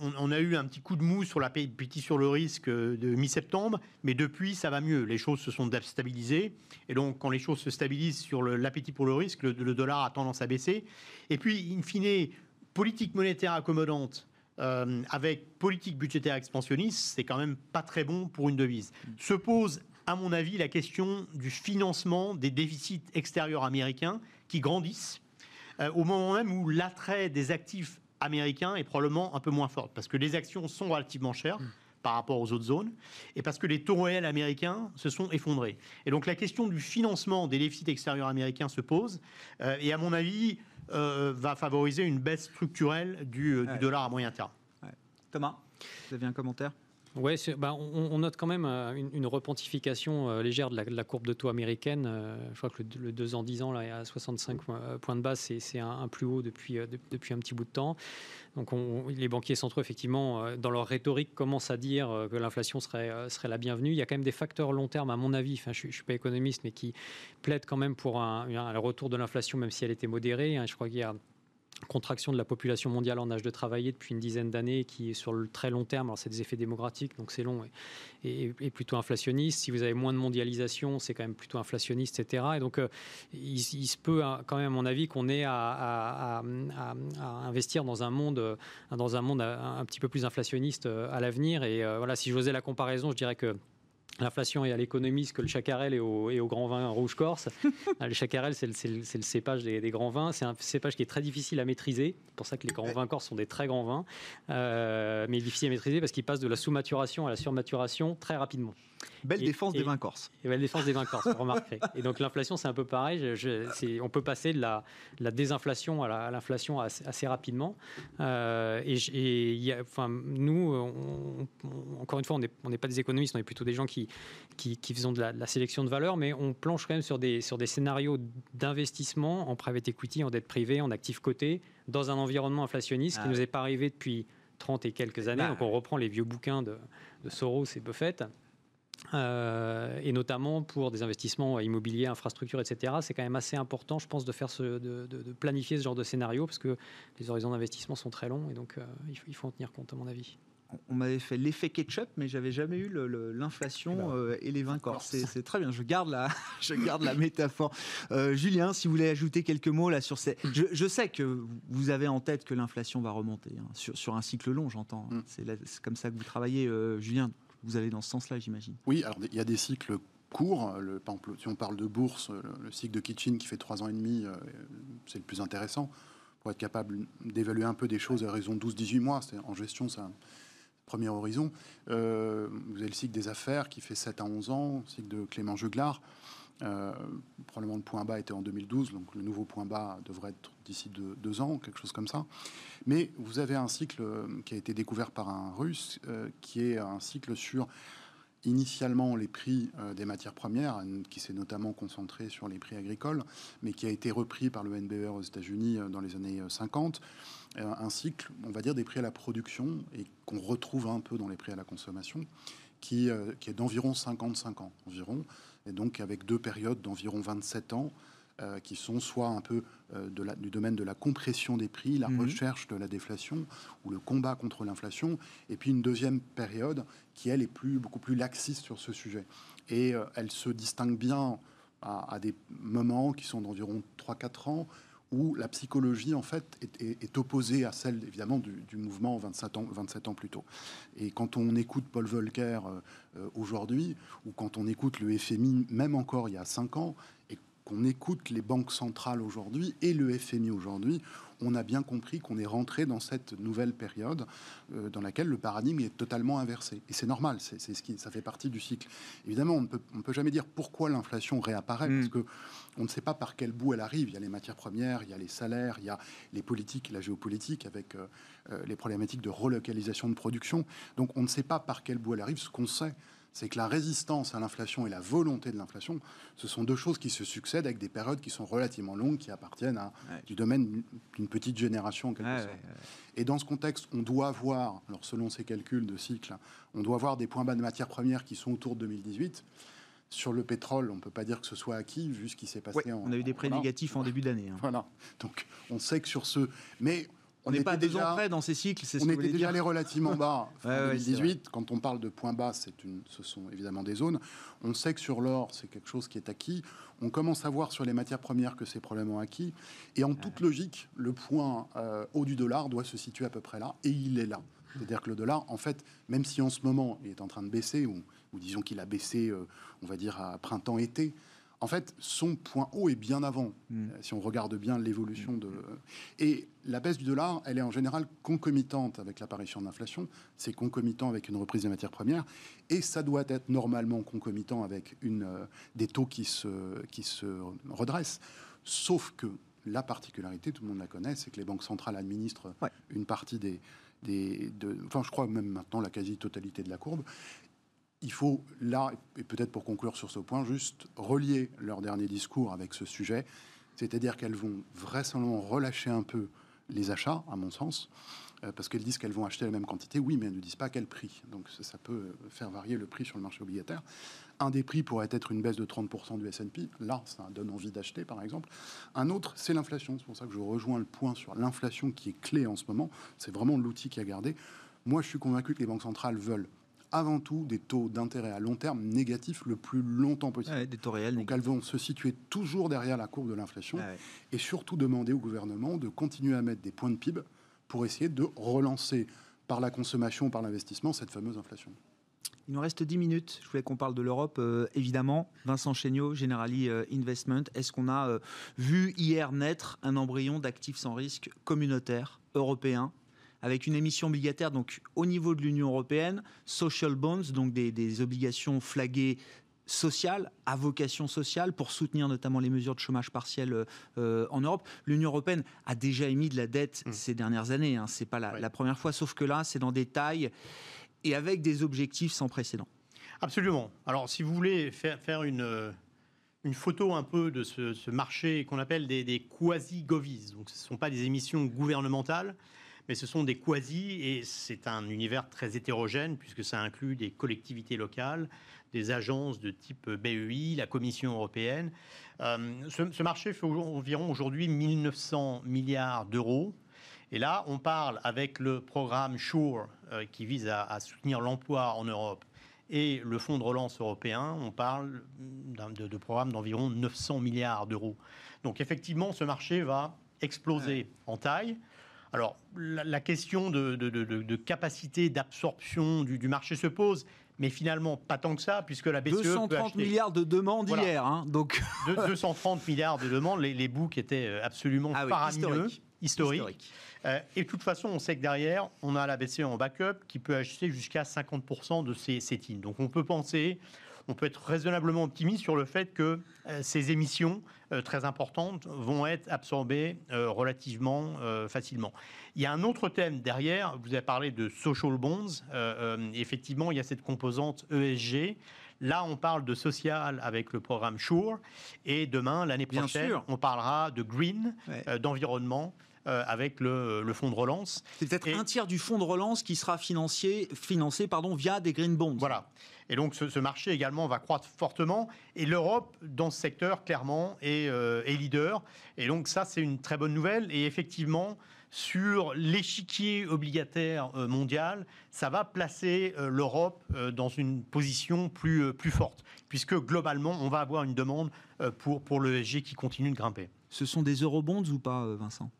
on, a eu un petit coup de mou sur l'appétit sur le risque euh, de mi-septembre, mais depuis, ça va mieux. Les choses se sont stabilisées. Et donc, quand les choses se stabilisent sur l'appétit pour le risque, le, dollar a tendance à baisser. Et puis, in fine, politique monétaire accommodante. Euh, avec politique budgétaire expansionniste, c'est quand même pas très bon pour une devise. Se pose, à mon avis, la question du financement des déficits extérieurs américains qui grandissent euh, au moment même où l'attrait des actifs américain est probablement un peu moins forte parce que les actions sont relativement chères. Mm. par rapport aux autres zones, et parce que les taux réels américains se sont effondrés. Et donc la question du financement des déficits extérieurs américains se pose, euh, et à mon avis, euh, va favoriser une baisse structurelle du, euh, dollar à moyen terme. Thomas, vous avez un commentaire? Oui, bah, on, note quand même euh, une, repontification euh, légère de la, courbe de taux américaine. Euh, je crois que le, 2 ans, 10 ans, là, à 65 points de base, c'est un, plus haut depuis, depuis un petit bout de temps. Donc les banquiers centraux, effectivement, dans leur rhétorique, commencent à dire que l'inflation serait, serait la bienvenue. Il y a quand même des facteurs long terme, à mon avis, enfin, je ne suis pas économiste, mais qui plaident quand même pour un, un retour de l'inflation, même si elle était modérée. Hein. Je crois qu'il y a contraction de la population mondiale en âge de travailler depuis une dizaine d'années, qui est sur le très long terme, alors c'est des effets démographiques, donc c'est long et, plutôt inflationniste. Si vous avez moins de mondialisation, c'est quand même plutôt inflationniste, etc. Et donc euh, il, se peut hein, quand même, à mon avis, qu'on ait à, investir dans un monde, euh, dans un monde un, petit peu plus inflationniste euh, à l'avenir. Et voilà, si j'osais la comparaison, je dirais que L'inflation est à l'économie ce que le chacarel est au, et au grand vin rouge corse. le chacarel, c'est le, cépage des, grands vins. C'est un cépage qui est très difficile à maîtriser. C'est pour ça que les grands vins corse sont des très grands vins. Euh, mais difficile à maîtriser parce qu'il passe de la sous-maturation à la surmaturation très rapidement. Belle défense des vins corses. Et belle défense des vins corses, vous remarquerez. Et donc l'inflation, c'est un peu pareil. on peut passer de la, désinflation à l'inflation assez, rapidement. Euh, et, enfin, nous, encore une fois, on n'est pas des économistes, on est plutôt des gens qui, qui, faisons de la, sélection de valeurs, mais on planche quand même sur des, sur des scénarios d'investissement en private equity, en dette privée, en actifs cotés, dans un environnement inflationniste qui ne ah nous est pas arrivé depuis 30 et quelques années. Bah donc on reprend les vieux bouquins de, de Soros et Buffett. Euh, et notamment pour des investissements immobiliers, infrastructures, etc. C'est quand même assez important, je pense, de, faire ce, de, planifier ce genre de scénario parce que les horizons d'investissement sont très longs et donc euh, il, faut, en tenir compte, à mon avis on m'avait fait l'effet ketchup, mais j'avais jamais eu l'inflation eh ben, euh, et les vins C'est très bien. Je garde la, je garde la métaphore. Julien, si vous voulez ajouter quelques mots là sur ces, je, sais que vous avez en tête que l'inflation va remonter hein, sur, sur, un cycle long, j'entends. Mm. C'est comme ça que vous travaillez, Julien vous allez dans ce sens-là, j'imagine. Oui, alors il y a des cycles courts. Le, par exemple, si on parle de bourse, le, cycle de Kitchen qui fait trois ans et demi, euh, c'est le plus intéressant pour être capable d'évaluer un peu des choses à raison de 12-18 mois. En gestion, un premier horizon. Euh, vous avez le cycle des affaires qui fait 7 à 11 ans, le cycle de Clément Juglar. Euh, probablement le point bas était en 2012, donc le nouveau point bas devrait être d'ici deux, ans, quelque chose comme ça. Mais vous avez un cycle euh, qui a été découvert par un russe, euh, qui est un cycle sur initialement les prix euh, des matières premières, qui s'est notamment concentré sur les prix agricoles, mais qui a été repris par le NBER aux États-Unis dans les années 50. Un cycle, on va dire, des prix à la production et qu'on retrouve un peu dans les prix à la consommation, qui, qui est d'environ 55 ans environ, et donc avec deux périodes d'environ 27 ans euh, qui sont soit un peu euh, de du domaine de la compression des prix, la mhm. recherche de la déflation ou le combat contre l'inflation, et puis une deuxième période qui, elle, est plus, beaucoup plus laxiste sur ce sujet. Et euh, elle se distingue bien à, des moments qui sont d'environ 3-4 ans, où la psychologie, en fait, est, opposée à celle, évidemment, du, mouvement 27 ans, 27 ans plus tôt. Et quand on écoute Paul Volcker aujourd'hui, ou quand on écoute le FMI, même encore il y a 5 ans, qu'on écoute les banques centrales aujourd'hui et le FMI aujourd'hui, on a bien compris qu'on est rentré dans cette nouvelle période euh, dans laquelle le paradigme est totalement inversé. Et c'est normal, c'est ce qui, ça fait partie du cycle. Évidemment, on ne peut, on peut jamais dire pourquoi l'inflation réapparaît, parce mm. que on ne sait pas par quel bout elle arrive. Il y a les matières premières, il y a les salaires, il y a les politiques, la géopolitique avec euh, euh, les problématiques de relocalisation de production. Donc on ne sait pas par quel bout elle arrive. Ce qu'on sait, c'est que la résistance à l'inflation et la volonté de l'inflation, ce sont deux choses qui se succèdent avec des périodes qui sont relativement longues, qui appartiennent à du domaine d'une petite génération en quelque sorte. Et dans ce contexte, on doit avoir, alors selon ces calculs de cycle, on doit avoir des points bas de matières premières qui sont autour de 2018. Sur le pétrole, on ne peut pas dire que ce soit acquis, vu ce qui s'est passé en. On a eu des prêts négatifs en début d'année. Hein. Voilà. Donc, on sait que sur ce. Mais on n'est pas déjà près dans ces cycles. C'est on était déjà allé relativement bas en 2018. Quand on parle de points bas, c'est une, ce sont évidemment des zones. On sait que sur l'or, c'est quelque chose qui est acquis. On commence à voir sur les matières premières que c'est probablement acquis. Et en toute logique, le point euh, haut du dollar doit se situer à peu près là, et il est là. C'est-à-dire que le dollar, en fait, même si en ce moment il est en train de baisser, ou, disons qu'il a baissé, euh, on va dire à printemps-été, en fait, son point haut est bien avant, mm. euh, si on regarde bien l'évolution de... Et la baisse du dollar, elle est en général concomitante avec l'apparition de l'inflation, c'est concomitant avec une reprise des matières premières, et ça doit être normalement concomitant avec une, euh, des taux qui se, qui se redressent. Sauf que la particularité, tout le monde la connaît, c'est que les banques centrales administrent une partie des, des de, enfin je crois même maintenant la quasi-totalité de la courbe, il faut là, et peut-être pour conclure sur ce point, juste relier leur dernier discours avec ce sujet, c'est-à-dire qu'elles vont vraisemblablement relâcher un peu les achats, à mon sens, euh, parce qu'elles disent qu'elles vont acheter la même quantité, oui, mais elles ne disent pas quel prix. Donc ça, peut faire varier le prix sur le marché obligataire. Un des prix pourrait être une baisse de 30% du S&P. Là, ça donne envie d'acheter, par exemple. Un autre, c'est l'inflation. C'est pour ça que je rejoins le point sur l'inflation qui est clé en ce moment. C'est vraiment l'outil qui a gardé. Moi, je suis convaincu que les banques centrales veulent avant tout des taux d'intérêt à long terme négatifs le plus longtemps possible. des taux réels. Donc elles vont se situer toujours derrière la courbe de l'inflation et surtout demander au gouvernement de continuer à mettre des points de PIB pour essayer de relancer par la consommation, par l'investissement, cette fameuse inflation. Il nous reste 10 minutes. Je voulais qu'on parle de l'Europe, euh, évidemment. Vincent Chéniaud, Generali euh, Investment. Est-ce qu'on a euh, vu hier naître un embryon d'actifs sans risque communautaire européen avec une émission obligataire donc au niveau de l'Union européenne, social bonds, donc des, obligations flaguées sociales, à vocation sociale, pour soutenir notamment les mesures de chômage partiel euh, en Europe. L'Union européenne a déjà émis de la dette mmh. ces dernières années, hein, c'est pas la, première fois, sauf que là, c'est dans des tailles et avec des objectifs sans précédent. Absolument. Alors, si vous voulez faire, faire une, une photo un peu de ce, marché qu'on appelle des, des quasi-govies, donc ce ne sont pas des émissions gouvernementales, mais ce sont des quasi et c'est un univers très hétérogène puisque ça inclut des collectivités locales, des agences de type BEI, la Commission européenne. Euh, ce, marché fait environ aujourd'hui 1900 milliards d'euros. Et là, on parle avec le programme SURE euh, qui vise à, soutenir l'emploi en Europe et le fonds de relance européen, on parle de, de programmes d'environ 900 milliards d'euros. Donc effectivement, ce marché va exploser en taille. Alors, la, question de, capacité d'absorption du, marché se pose, mais finalement pas tant que ça, puisque la BCE 230 milliards de demandes hier, hein, donc 230 milliards de demandes, les, boucs étaient euh, absolument ah faramineux, historiques. Euh, et de toute façon, on sait que derrière, on a la BCE en backup qui peut acheter jusqu'à 50% de ces, ces Donc, on peut penser on peut être raisonnablement optimiste sur le fait que ces émissions très importantes vont être absorbées relativement facilement. Il y a un autre thème derrière, vous avez parlé de social bonds, effectivement il y a cette composante ESG. Là, on parle de social avec le programme SURE. Et demain, l'année prochaine, on parlera de green, euh, d'environnement. Euh, avec le, fonds de relance. C'est peut-être un tiers du fonds de relance qui sera financé, financé pardon, via des green bonds. Voilà. Et donc ce, marché également va croître fortement. Et l'Europe, dans ce secteur, clairement, est, euh, est, leader. Et donc ça, c'est une très bonne nouvelle. Et effectivement, sur l'échiquier obligataire euh, mondial, ça va placer euh, l'Europe dans une position plus, plus forte, puisque globalement, on va avoir une demande pour, pour l'ESG qui continue de grimper. Ce sont des eurobonds ou pas, Vincent?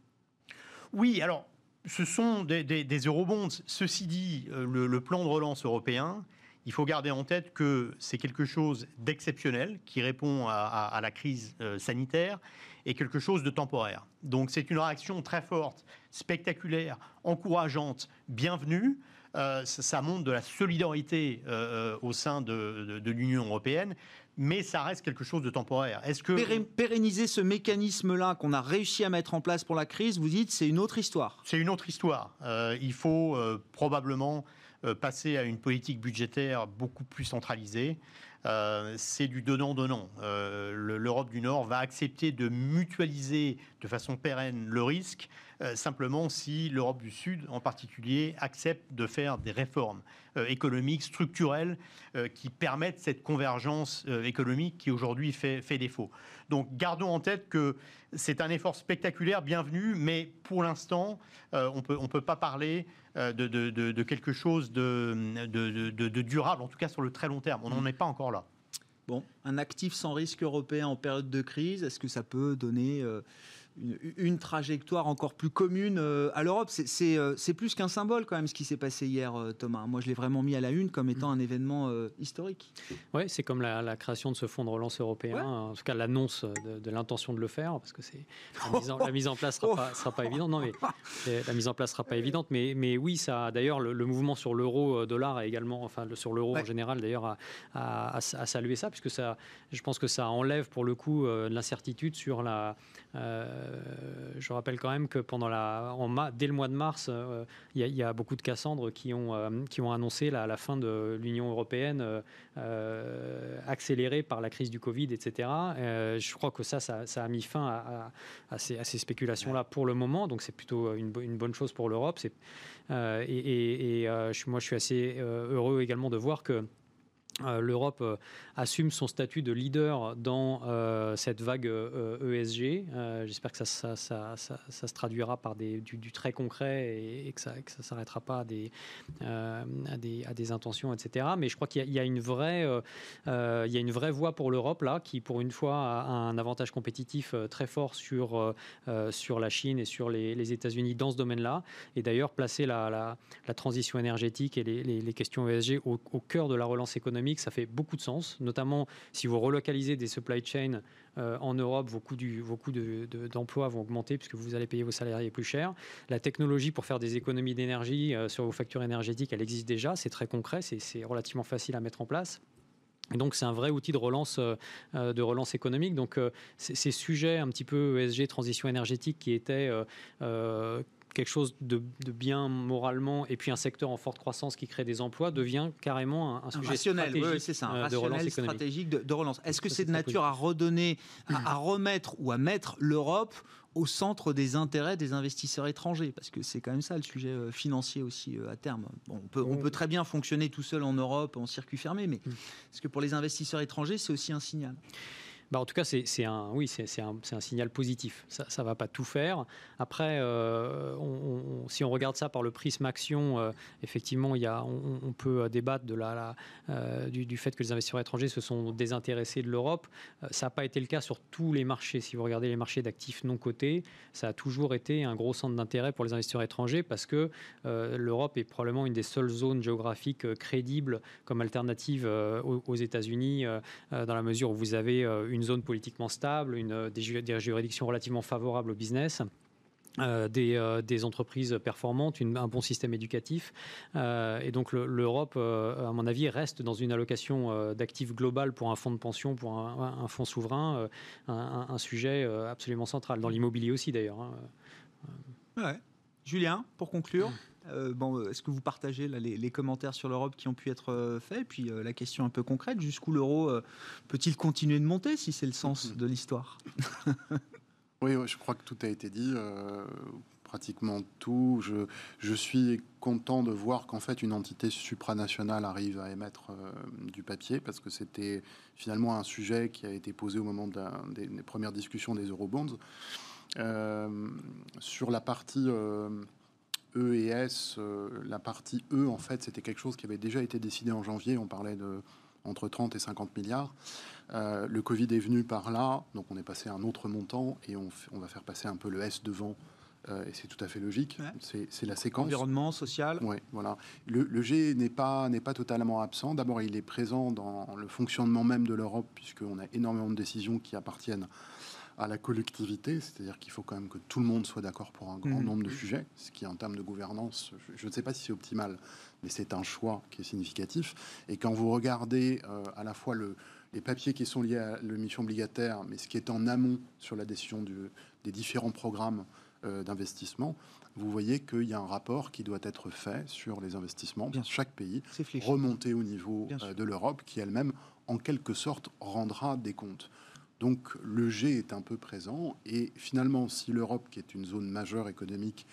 Oui, alors, ce sont des, des, eurobonds. Ceci dit, le, plan de relance européen, il faut garder en tête que c'est quelque chose d'exceptionnel qui répond à, la crise sanitaire et quelque chose de temporaire. Donc c'est une réaction très forte, spectaculaire, encourageante, bienvenue. Euh, ça, montre de la solidarité euh, euh, au sein de, l'Union européenne, mais ça reste quelque chose de temporaire. Est-ce que pérenniser ce mécanisme-là qu'on a réussi à mettre en place pour la crise, vous dites c'est une autre histoire C'est une autre histoire. il faut probablement passer à une politique budgétaire beaucoup plus centralisée. Euh, c'est du donnant-donnant. Euh, L'Europe du Nord va accepter de mutualiser de façon pérenne le risque, euh, simplement si l'Europe du Sud, en particulier, accepte de faire des réformes économiques structurelles qui permettent cette convergence économique qui aujourd'hui fait, défaut. Donc gardons en tête que c'est un effort spectaculaire, bienvenu, mais pour l'instant, on peut, ne peut pas parler de, de, quelque chose de, durable, en tout cas sur le très long terme. On n'en est pas encore là. Bon, un actif sans risque européen en période de crise, est-ce que ça peut donner euh, une, trajectoire encore plus commune euh, à l'Europe. Euh, c'est plus qu'un symbole quand même ce qui s'est passé hier, euh, Thomas. Moi, je l'ai vraiment mis à la une comme étant un événement historique. Oui, c'est comme la, création de ce fonds de relance européen, en tout cas l'annonce de, l'intention de le faire, parce que c'est la, mise en place sera pas, sera pas évidente. Non, mais la mise en place sera pas évidente, mais, mais oui, ça. D'ailleurs, le, mouvement sur l'euro-dollar a également, enfin sur l'euro en général, d'ailleurs, a, salué ça, puisque ça, je pense que ça enlève pour le coup l'incertitude sur la euh, je rappelle quand même que pendant la, en dès le mois de mars, euh, il y, a beaucoup de Cassandres qui ont, euh, qui ont annoncé la, la fin de l'Union européenne accélérée par la crise du Covid, etc. je crois que ça, ça, a mis fin à, ces, spéculations-là pour le moment, donc c'est plutôt une, bonne chose pour l'Europe. et, et moi, je suis assez heureux également de voir que euh, l'Europe euh, assume son statut de leader dans euh, cette vague ESG. E j'espère que ça, se traduira par du, très concret et, que ça ne s'arrêtera pas à des, intentions, etc. Mais je crois qu'il y, a une vraie, voie pour l'Europe là, qui pour une fois a un avantage compétitif très fort sur, la Chine et sur les, États-Unis dans ce domaine-là. Et d'ailleurs, placer la, transition énergétique et les, questions ESG au cœur de la relance économique ça fait beaucoup de sens, notamment si vous relocalisez des supply chains euh, en Europe, vos coûts, d'emploi vont augmenter puisque vous allez payer vos salariés plus cher. La technologie pour faire des économies d'énergie euh, sur vos factures énergétiques, elle existe déjà, c'est très concret, c'est relativement facile à mettre en place. Et donc c'est un vrai outil de relance, euh, de relance économique. Donc ces sujets un petit peu ESG, transition énergétique, qui étaient quelque chose de, bien moralement et puis un secteur en forte croissance qui crée des emplois devient carrément un, sujet stratégique, c'est ça, un euh, de relance stratégique de, relance. Est-ce que c'est de nature à redonner, à, remettre ou à mettre l'Europe au centre des intérêts des investisseurs étrangers? Parce que c'est quand même ça le sujet euh, financier aussi euh, à terme. on, peut, on peut très bien fonctionner tout seul en Europe en circuit fermé, mais mm. est-ce que pour les investisseurs étrangers, c'est aussi un signal bah, en tout cas, c'est un, oui, un, signal positif. Ça ne va pas tout faire. Après, euh, si on regarde ça par le prisme action, euh, effectivement, y a, on, peut débattre de la, euh, du, fait que les investisseurs étrangers se sont désintéressés de l'Europe. ça n'a pas été le cas sur tous les marchés. Si vous regardez les marchés d'actifs non cotés, ça a toujours été un gros centre d'intérêt pour les investisseurs étrangers parce que l'Europe est probablement une des seules zones géographiques crédibles comme alternative aux, aux États-Unis, dans la mesure où vous avez une une zone politiquement stable, une, des, juridictions relativement favorables au business. Euh, des, des, entreprises performantes, un bon système éducatif. et donc l'Europe, à mon avis, reste dans une allocation d'actifs global pour un fonds de pension, pour un, fonds souverain, un, sujet absolument central. Dans l'immobilier aussi, d'ailleurs. Hein. Ouais. Julien, pour conclure euh, bon, est-ce que vous partagez les, commentaires sur l'Europe qui ont pu être euh, faits? Et puis euh, la question un peu concrète, jusqu'où l'euro peut-il continuer de monter si c'est le sens mm-hmm. de l'histoire? Oui, je crois que tout a été dit, pratiquement tout. Je, je, suis content de voir qu'en fait une entité supranationale arrive à émettre du papier parce que c'était finalement un sujet qui a été posé au moment des, des, premières discussions des eurobonds. sur la partie E et S, euh, la partie E, en fait, c'était quelque chose qui avait déjà été décidé en janvier. On parlait de entre 30 et 50 milliards. Euh, le Covid est venu par là, donc on est passé à un autre montant et on, va faire passer un peu le S devant. Euh, et c'est tout à fait logique. C'est la séquence. Environnement, social. Oui, voilà. Le, le G n'est pas, pas totalement absent. D'abord, il est présent dans le fonctionnement même de l'Europe, puisqu'on a énormément de décisions qui appartiennent à la collectivité, c'est-à-dire qu'il faut quand même que tout le monde soit d'accord pour un grand mhm. nombre de sujets, ce qui en termes de gouvernance, je, ne sais pas si c'est optimal, mais c'est un choix qui est significatif. Et quand vous regardez euh, à la fois le, les papiers qui sont liés à l'émission obligataire, mais ce qui est en amont sur la décision des différents programmes euh, d'investissement, vous voyez qu'il y a un rapport qui doit être fait sur les investissements dans chaque pays, remonté au niveau euh, de l'Europe, qui elle-même, en quelque sorte, rendra des comptes. Donc le G est un peu présent. Et finalement, si l'Europe, qui est une zone majeure économique,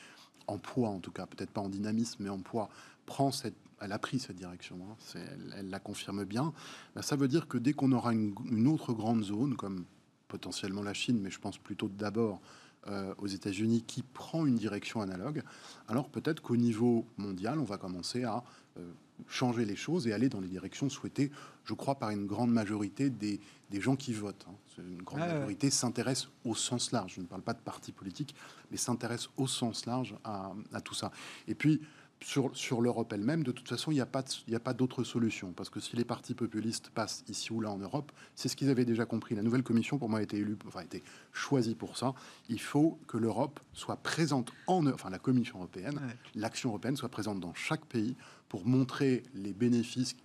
en poids en tout cas, peut-être pas en dynamisme, mais en poids, prend cette, elle a pris cette direction, hein, elle, la confirme bien, ben, ça veut dire que dès qu'on aura une, autre grande zone, comme potentiellement la Chine, mais je pense plutôt d'abord euh, aux États-Unis, qui prend une direction analogue, alors peut-être qu'au niveau mondial, on va commencer à euh, changer les choses et aller dans les directions souhaitées, je crois, par une grande majorité des, des gens qui votent. Hein. Une grande majorité s'intéresse au sens large. Je ne parle pas de parti politique, mais s'intéresse au sens large à, à, tout ça. Et puis, sur, sur l'Europe elle-même, de toute façon, il n'y a pas, a pas d'autre solution. Parce que si les partis populistes passent ici ou là en Europe, c'est ce qu'ils avaient déjà compris. La nouvelle commission, pour moi, a été élue, enfin, a été choisie pour ça. Il faut que l'Europe soit présente en, enfin, la Commission européenne, l'action européenne soit présente dans chaque pays pour montrer les bénéfices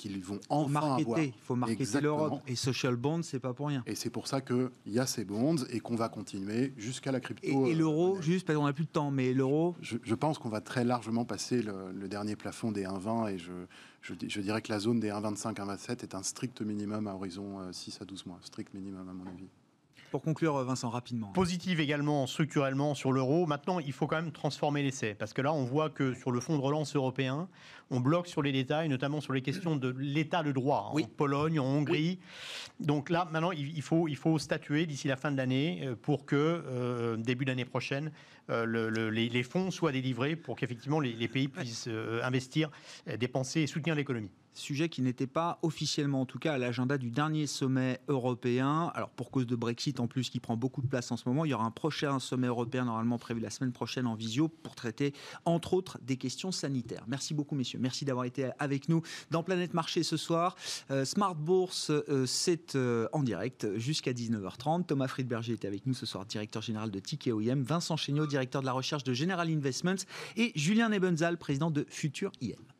qu'ils vont enfin avoir. Il faut marketer l'Europe. Et social bond, c'est pas pour rien. Et c'est pour ça qu'il y a ces bonds et qu'on va continuer jusqu'à la crypto. Et, l'euro, euh, juste parce qu'on n'a plus de temps, mais l'euro. Je, pense qu'on va très largement passer le, dernier plafond des 1,20 et je, je, dirais que la zone des 1,25, 1,27 est un strict minimum à horizon 6 euh, à 12 mois. Strict minimum, à mon avis. Pour conclure, Vincent, rapidement. Positive également structurellement sur l'euro. Maintenant, il faut quand même transformer l'essai. Parce que là, on voit que sur le fonds de relance européen, on bloque sur les détails, notamment sur les questions de l'état de droit en Pologne, en Hongrie. Donc là, maintenant, il faut, il faut statuer d'ici la fin de l'année euh, pour que, euh, début d'année prochaine, euh, les, fonds soient délivrés pour qu'effectivement les, les, pays puissent investir, dépenser et soutenir l'économie sujet qui n'était pas officiellement, en tout cas, à l'agenda du dernier sommet européen. Alors, pour cause de Brexit, en plus, qui prend beaucoup de place en ce moment, il y aura un prochain sommet européen, normalement prévu la semaine prochaine en visio, pour traiter, entre autres, des questions sanitaires. Merci beaucoup, messieurs. Merci d'avoir été avec nous dans Planète Marché ce soir. Euh, Smart Bourse, euh, c'est euh, en direct jusqu'à 19h30. Thomas Friedberger était avec nous ce soir, directeur général de Ticket OIM. Vincent Chéniaud, directeur de la recherche de General Investments. Et Julien Nebenzal, président de Futur IM.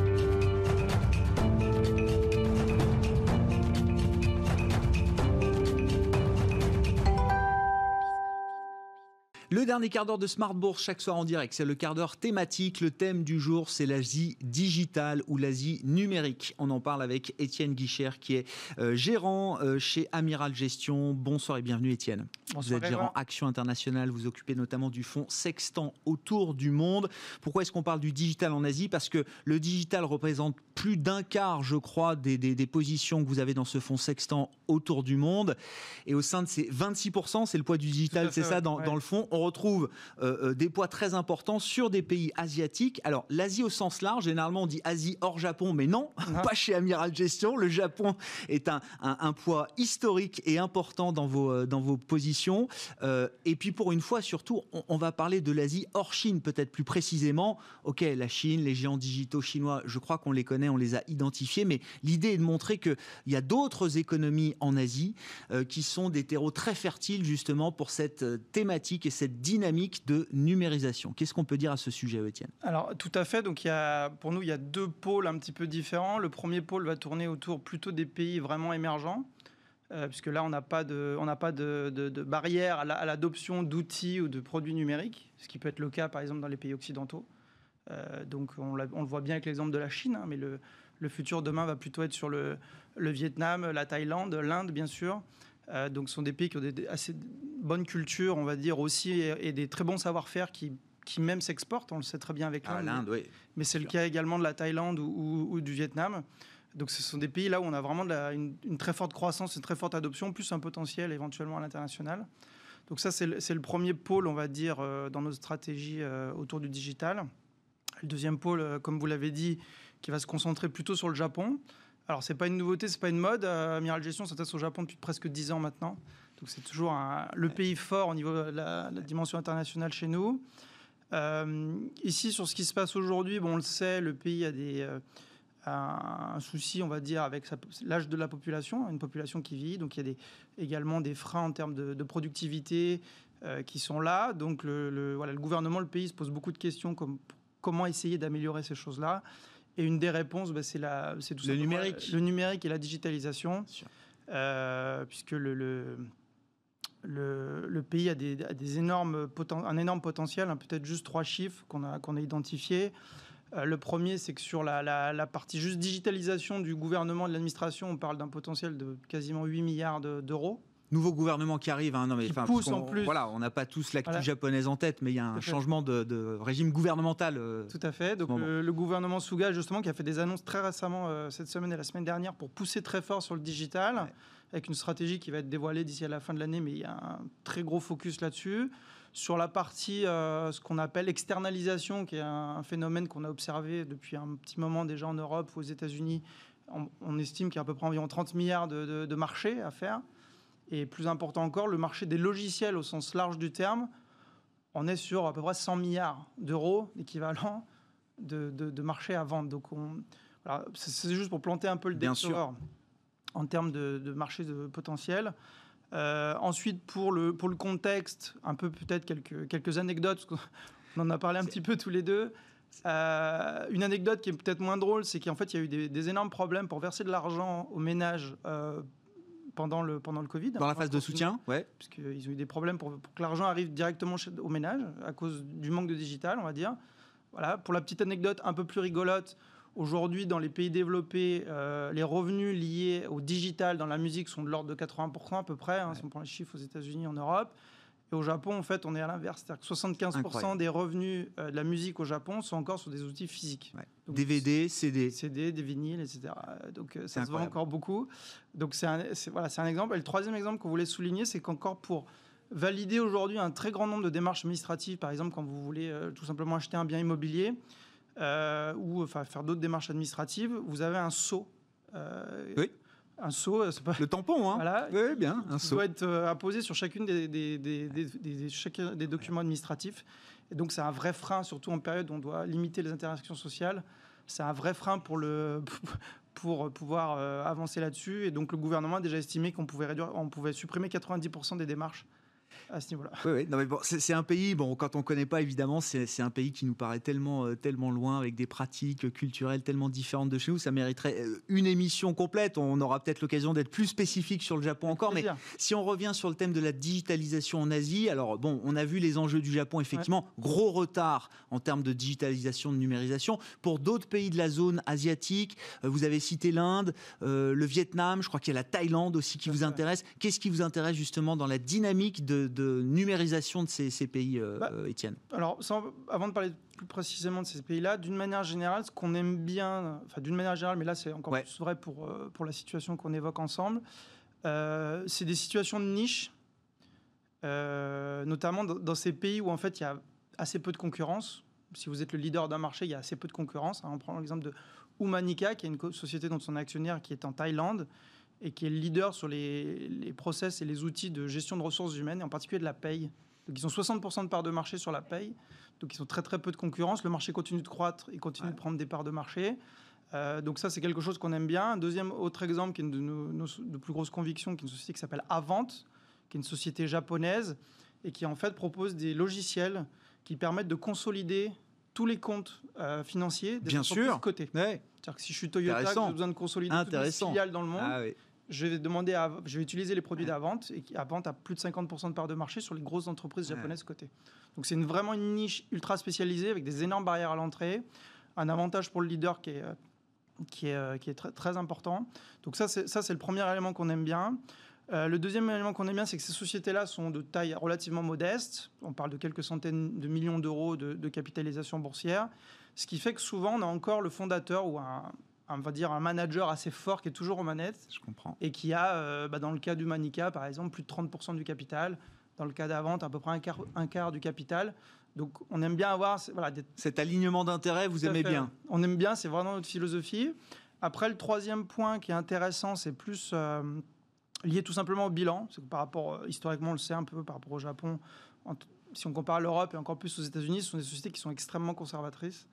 Le dernier quart d'heure de Smart Bourse chaque soir en direct, c'est le quart d'heure thématique. Le thème du jour, c'est l'Asie digitale ou l'Asie numérique. On en parle avec Étienne Guichère qui est euh, gérant euh, chez Amiral Gestion. Bonsoir et bienvenue Étienne. vous êtes gérant Action Internationale, vous occupez notamment du fonds Sextant autour du monde. Pourquoi est-ce qu'on parle du digital en Asie? Parce que le digital représente plus d'un quart, je crois, des, des, positions que vous avez dans ce fonds Sextant autour du monde. Et au sein de ces 26%, c'est le poids du digital, c'est ça, dans, dans, le fond, on retrouve des poids très importants sur des pays asiatiques. Alors l'Asie au sens large, généralement on dit Asie hors Japon, mais non, pas chez Amiral Gestion. Le Japon est un, un, poids historique et important dans vos, dans vos positions. et puis pour une fois, surtout, on, on va parler de l'Asie hors Chine, peut-être plus précisément. Ok, la Chine, les géants digitaux chinois, je crois qu'on les connaît, on les a identifiés, mais l'idée est de montrer qu'il y a d'autres économies en Asie euh, qui sont des terreaux très fertiles justement pour cette euh, thématique et cette dynamique de numérisation. Qu'est-ce qu'on peut dire à ce sujet, Étienne? Alors tout à fait. Donc pour nous, il y a deux pôles un petit peu différents. Le premier pôle va tourner autour plutôt des pays vraiment émergents. Euh, puisque là, on n'a pas de, barrière à l'adoption d'outils ou de produits numériques, ce qui peut être le cas, par exemple, dans les pays occidentaux. Euh, donc, on, le voit bien avec l'exemple de la Chine, hein, mais le, futur demain va plutôt être sur le Vietnam, la Thaïlande, l'Inde, bien sûr. Euh, donc, ce sont des pays qui ont des, assez bonnes cultures, on va dire aussi, et, des très bons savoir-faire qui, qui même s'exportent. On le sait très bien avec ah, l'Inde. oui. Mais c'est le cas également de la Thaïlande ou, ou du Vietnam. Donc ce sont des pays là où on a vraiment une, très forte croissance, une très forte adoption, plus un potentiel éventuellement à l'international. Donc ça, c'est le, premier pôle, on va dire, euh, dans nos stratégies euh, autour du digital. Le deuxième pôle, euh, comme vous l'avez dit, qui va se concentrer plutôt sur le Japon. Alors c'est pas une nouveauté, c'est pas une mode. Amiral Gestion s'intéresse au Japon depuis presque dix ans maintenant. Donc c'est toujours le pays fort au niveau de la, la dimension internationale chez nous. ici, sur ce qui se passe aujourd'hui, bon, on le sait, le pays a des un, souci, on va dire, avec l'âge de la population, une population qui vit. Donc il y a des, également des freins en termes de, productivité euh, qui sont là. Donc le, voilà, le gouvernement, le pays se pose beaucoup de questions comme comment essayer d'améliorer ces choses-là. Et une des réponses, bah, c'est tout le numérique. Le numérique et la digitalisation. Euh, puisque le, le, le, pays a, des, des énormes un énorme potentiel, hein, peut-être juste trois chiffres qu'on a, qu'on a identifiés. Euh, le premier, c'est que sur la, partie juste digitalisation du gouvernement et de l'administration, on parle d'un potentiel de quasiment 8 milliards d'euros. Nouveau gouvernement qui arrive, hein, non mais pousse en plus. Voilà, on n'a pas tous l'actu japonaise en tête, mais il y a un changement de, régime gouvernemental. Euh, Tout à fait. Donc le, gouvernement Suga justement qui a fait des annonces très récemment euh, cette semaine et la semaine dernière pour pousser très fort sur le digital, avec une stratégie qui va être dévoilée d'ici à la fin de l'année, mais il y a un très gros focus là-dessus. Sur la partie, euh, ce qu'on appelle externalisation, qui est un, phénomène qu'on a observé depuis un petit moment déjà en Europe ou aux États-Unis, on, estime qu'il y a à peu près environ 30 milliards de, de, marchés à faire. Et plus important encore, le marché des logiciels au sens large du terme, on est sur à peu près 100 milliards d'euros d'équivalent de, de, marché à vendre. Donc c'est juste pour planter un peu le décor en termes de, marché de potentiel. Euh, ensuite, pour le, pour le contexte, un peu peut-être quelques, quelques anecdotes, on en a parlé un petit peu tous les deux. Euh, une anecdote qui est peut-être moins drôle, c'est qu'en fait, il y a eu des, énormes problèmes pour verser de l'argent aux ménages euh, pendant, le, pendant le Covid. Dans la phase de soutien, ouais. Puisqu'ils ont eu des problèmes pour, que l'argent arrive directement chez, aux ménages à cause du manque de digital, on va dire. Voilà, pour la petite anecdote un peu plus rigolote, Aujourd'hui, dans les pays développés, euh, les revenus liés au digital dans la musique sont de l'ordre de 80% à peu près, hein, si on prend les chiffres aux États-Unis, en Europe. Et au Japon, en fait, on est à l'inverse. C'est-à-dire que 75% des revenus euh, de la musique au Japon sont encore sur des outils physiques. DVD, CD. CD, des vinyles, etc. Donc euh, ça se voit encore beaucoup. Donc c'est un, voilà, un exemple. Et le troisième exemple qu'on voulait souligner, c'est qu'encore pour valider aujourd'hui un très grand nombre de démarches administratives, par exemple quand vous voulez tout simplement acheter un bien immobilier, euh, ou enfin, faire d'autres démarches administratives, vous avez un sceau. Euh, oui. Un pas... Le tampon, hein voilà, Oui, bien, un doit être euh, apposé sur chacune des, des, des, des documents administratifs. Et donc, c'est un vrai frein, surtout en période où on doit limiter les interactions sociales. C'est un vrai frein pour, le, pour pouvoir avancer là-dessus. Et donc, le gouvernement a déjà estimé qu'on pouvait, réduire, on pouvait supprimer 90% des démarches à ce niveau-là. Oui, oui. Non, mais bon, c'est un pays, bon, quand on ne connaît pas, évidemment, c'est un pays qui nous paraît tellement, euh, tellement loin, avec des pratiques culturelles tellement différentes de chez nous. Ça mériterait euh, une émission complète. On aura peut-être l'occasion d'être plus spécifique sur le Japon encore. Mais si on revient sur le thème de la digitalisation en Asie, alors bon, on a vu les enjeux du Japon, effectivement, gros retard en termes de digitalisation, de numérisation. Pour d'autres pays de la zone asiatique, euh, vous avez cité l'Inde, le Vietnam, je crois qu'il y a la Thaïlande aussi qui vous intéresse. Qu'est-ce qui vous intéresse justement dans la dynamique de de numérisation de ces, pays, euh, bah, Étienne Alors, avant de parler plus précisément de ces pays-là, d'une manière générale, ce qu'on aime bien, enfin d'une manière générale, mais là c'est encore plus vrai pour, euh, pour la situation qu'on évoque ensemble, euh, c'est des situations de niche notamment dans, ces pays où en fait il y a assez peu de concurrence. Si vous êtes le leader d'un marché, il y a assez peu de concurrence. On prend l'exemple de Humanica, qui est une société dont son actionnaire qui est en Thaïlande et qui est le leader sur les, les, process et les outils de gestion de ressources humaines, et en particulier de la paye. Donc ils ont 60% de parts de marché sur la paye, donc ils ont très très peu de concurrence. Le marché continue de croître, il continue de prendre des parts de marché. Euh, donc ça, c'est quelque chose qu'on aime bien. Un deuxième autre exemple qui est une de nos, de plus grosses convictions, qui est une société qui s'appelle Avant, qui est une société japonaise et qui en fait propose des logiciels qui permettent de consolider tous les comptes euh, financiers des Bien sûr. côté. Ouais. C'est-à-dire que si je suis Toyota, j'ai besoin de consolider toutes les filiales dans le monde, ah je vais demander à, je vais utiliser les produits d'Avant et Avant a plus de 50% de part de marché sur les grosses entreprises japonaises côté. Donc c'est une, vraiment une niche ultra spécialisée avec des énormes barrières à l'entrée, un avantage pour le leader qui est, qui est, euh, qui est très, très important. Donc ça c'est, ça, c'est le premier élément qu'on aime bien. Euh, le deuxième élément qu'on aime bien, c'est que ces sociétés-là sont de taille relativement modeste. On parle de quelques centaines de millions d'euros de, de capitalisation boursière. Ce qui fait que souvent, on a encore le fondateur ou un, on va dire, un manager assez fort qui est toujours aux manettes. Je comprends. Et qui a, euh, bah, dans le cas du Manica, par exemple, plus de 30% du capital. Dans le cas d'Avant, à peu près un quart, un quart du capital. Donc, on aime bien avoir. Voilà, Cet alignement d'intérêt, vous aimez bien On aime bien, c'est vraiment notre philosophie. Après, le troisième point qui est intéressant, c'est plus euh, lié tout simplement au bilan. C'est que par rapport, euh, historiquement, on le sait un peu par rapport au Japon. si on compare l'Europe et encore plus aux États-Unis, ce sont des sociétés qui sont extrêmement conservatrices.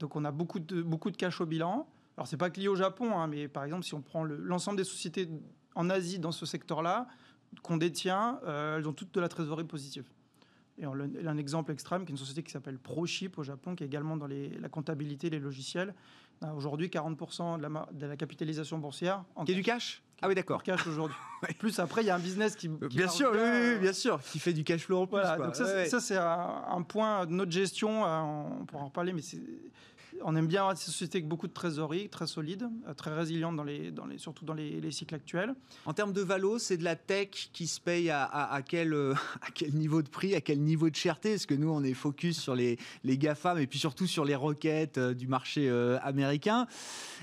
Donc, on a beaucoup de, beaucoup de cash au bilan. Alors, c'est pas que lié au Japon, hein, mais par exemple, si on prend l'ensemble des sociétés en Asie dans ce secteur-là qu'on détient, euh, elles ont toutes de la trésorerie positive. Et on, a un exemple extrême, qui est une société qui s'appelle ProChip au Japon, qui est également dans la comptabilité, les logiciels. Aujourd'hui, 40% de la, de la, capitalisation boursière. En qui est du cash ah oui, d'accord. Cash aujourd'hui. Plus après, il y a un business qui. bien sûr, oui, bien sûr, qui fait du cash flow en plus. Voilà, donc ça, c'est un, point de notre gestion. Euh, on pourra en reparler, mais c'est on aime bien avoir des sociétés avec beaucoup de trésorerie, très solides, euh, très résilientes, dans les, dans les, surtout dans les, cycles actuels. En termes de valo, c'est de la tech qui se paye à, à, quel, euh, à quel niveau de prix, à quel niveau de cherté? Parce que nous, on est focus sur les, les GAFA, mais puis surtout sur les requêtes euh, du marché américain.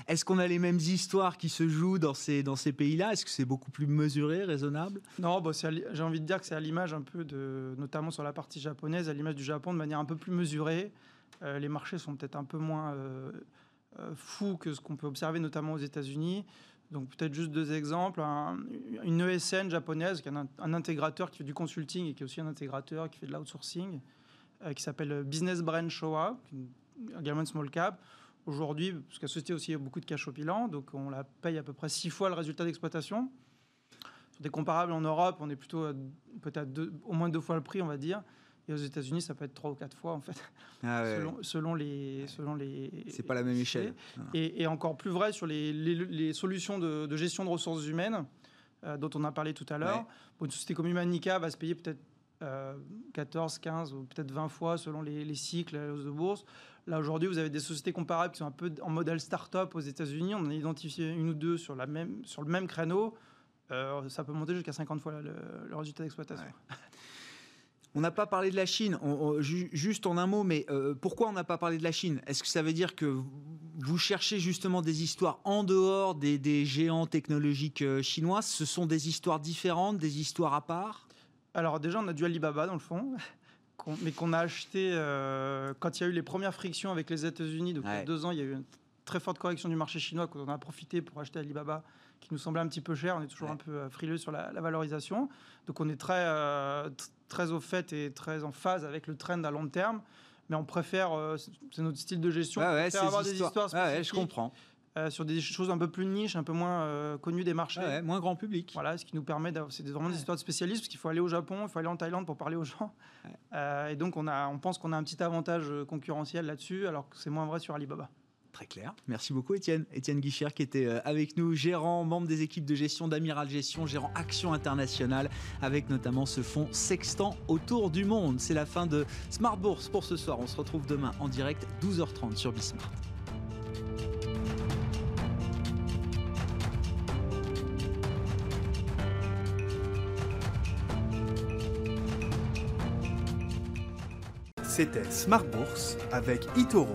Est-ce qu'on a les mêmes histoires qui se jouent dans ces, dans ces pays-là? Est-ce que c'est beaucoup plus mesuré, raisonnable? Non, bah, j'ai envie de dire que c'est à l'image un peu de, notamment sur la partie japonaise, à l'image du Japon, de manière un peu plus mesurée. Euh, les marchés sont peut-être un peu moins euh, euh, fous que ce qu'on peut observer notamment aux États-Unis. Donc peut-être juste deux exemples. une ESN japonaise, qui est un, intégrateur qui fait du consulting et qui est aussi un intégrateur qui fait de l'outsourcing, qui s'appelle Business Brand Showa, également une small cap. Aujourd'hui, parce que la société aussi a beaucoup de cash au bilan, donc on la paye à peu près six fois le résultat d'exploitation. Sur des comparables en Europe, on est plutôt peut-être au moins deux fois le prix, on va dire. Et aux États-Unis, ça peut être trois ou quatre fois, en fait, ah selon, les. Selon les c'est pas la même échelle. Et, encore plus vrai sur les, les, solutions de, gestion de ressources humaines, euh, dont on a parlé tout à l'heure. Une société comme Humanica va se payer peut-être 14, euh, 15 ou peut-être 20 fois selon les, cycles, les hausses de bourse. Là, aujourd'hui, vous avez des sociétés comparables qui sont un peu en modèle start-up aux États-Unis. On en a identifié une ou deux sur, la même, sur le même créneau. Euh, ça peut monter jusqu'à 50 fois le, le résultat d'exploitation. On n'a pas parlé de la Chine. juste en un mot, mais euh, pourquoi on n'a pas parlé de la Chine? Est-ce que ça veut dire que vous cherchez justement des histoires en dehors des, géants technologiques euh, chinois? Ce sont des histoires différentes, des histoires à part? Alors déjà, on a du Alibaba dans le fond. mais qu'on a acheté euh, quand il y a eu les premières frictions avec les États-Unis. Donc, il y a deux ans, il y a eu une très forte correction du marché chinois qu'on a profité pour acheter Alibaba qui nous semblait un petit peu cher. On est toujours un peu frileux sur la, valorisation. Donc on est très, euh, très au fait et très en phase avec le trend à long terme. Mais on préfère, euh, c'est notre style de gestion, on préfère avoir des histoires spécifiques. je comprends. sur des choses un peu plus niches, un peu moins connues des marchés. moins grand public. Voilà, ce qui nous permet d'avoir. C'est vraiment des histoires de spécialistes, parce qu'il faut aller au Japon, il faut aller en Thaïlande pour parler aux gens. et donc, on, a, on pense qu'on a un petit avantage concurrentiel là-dessus, alors que c'est moins vrai sur Alibaba. Très clair. Merci beaucoup Étienne. Étienne Guichard qui était euh, avec nous, gérant, membre des équipes de gestion d'Amiral Gestion, gérant Action Internationale, avec notamment ce fonds sextant autour du monde. C'est la fin de Smart Bourse pour ce soir. On se retrouve demain en direct 12h30 sur Bismart. C'était Smart Bourse avec Itoro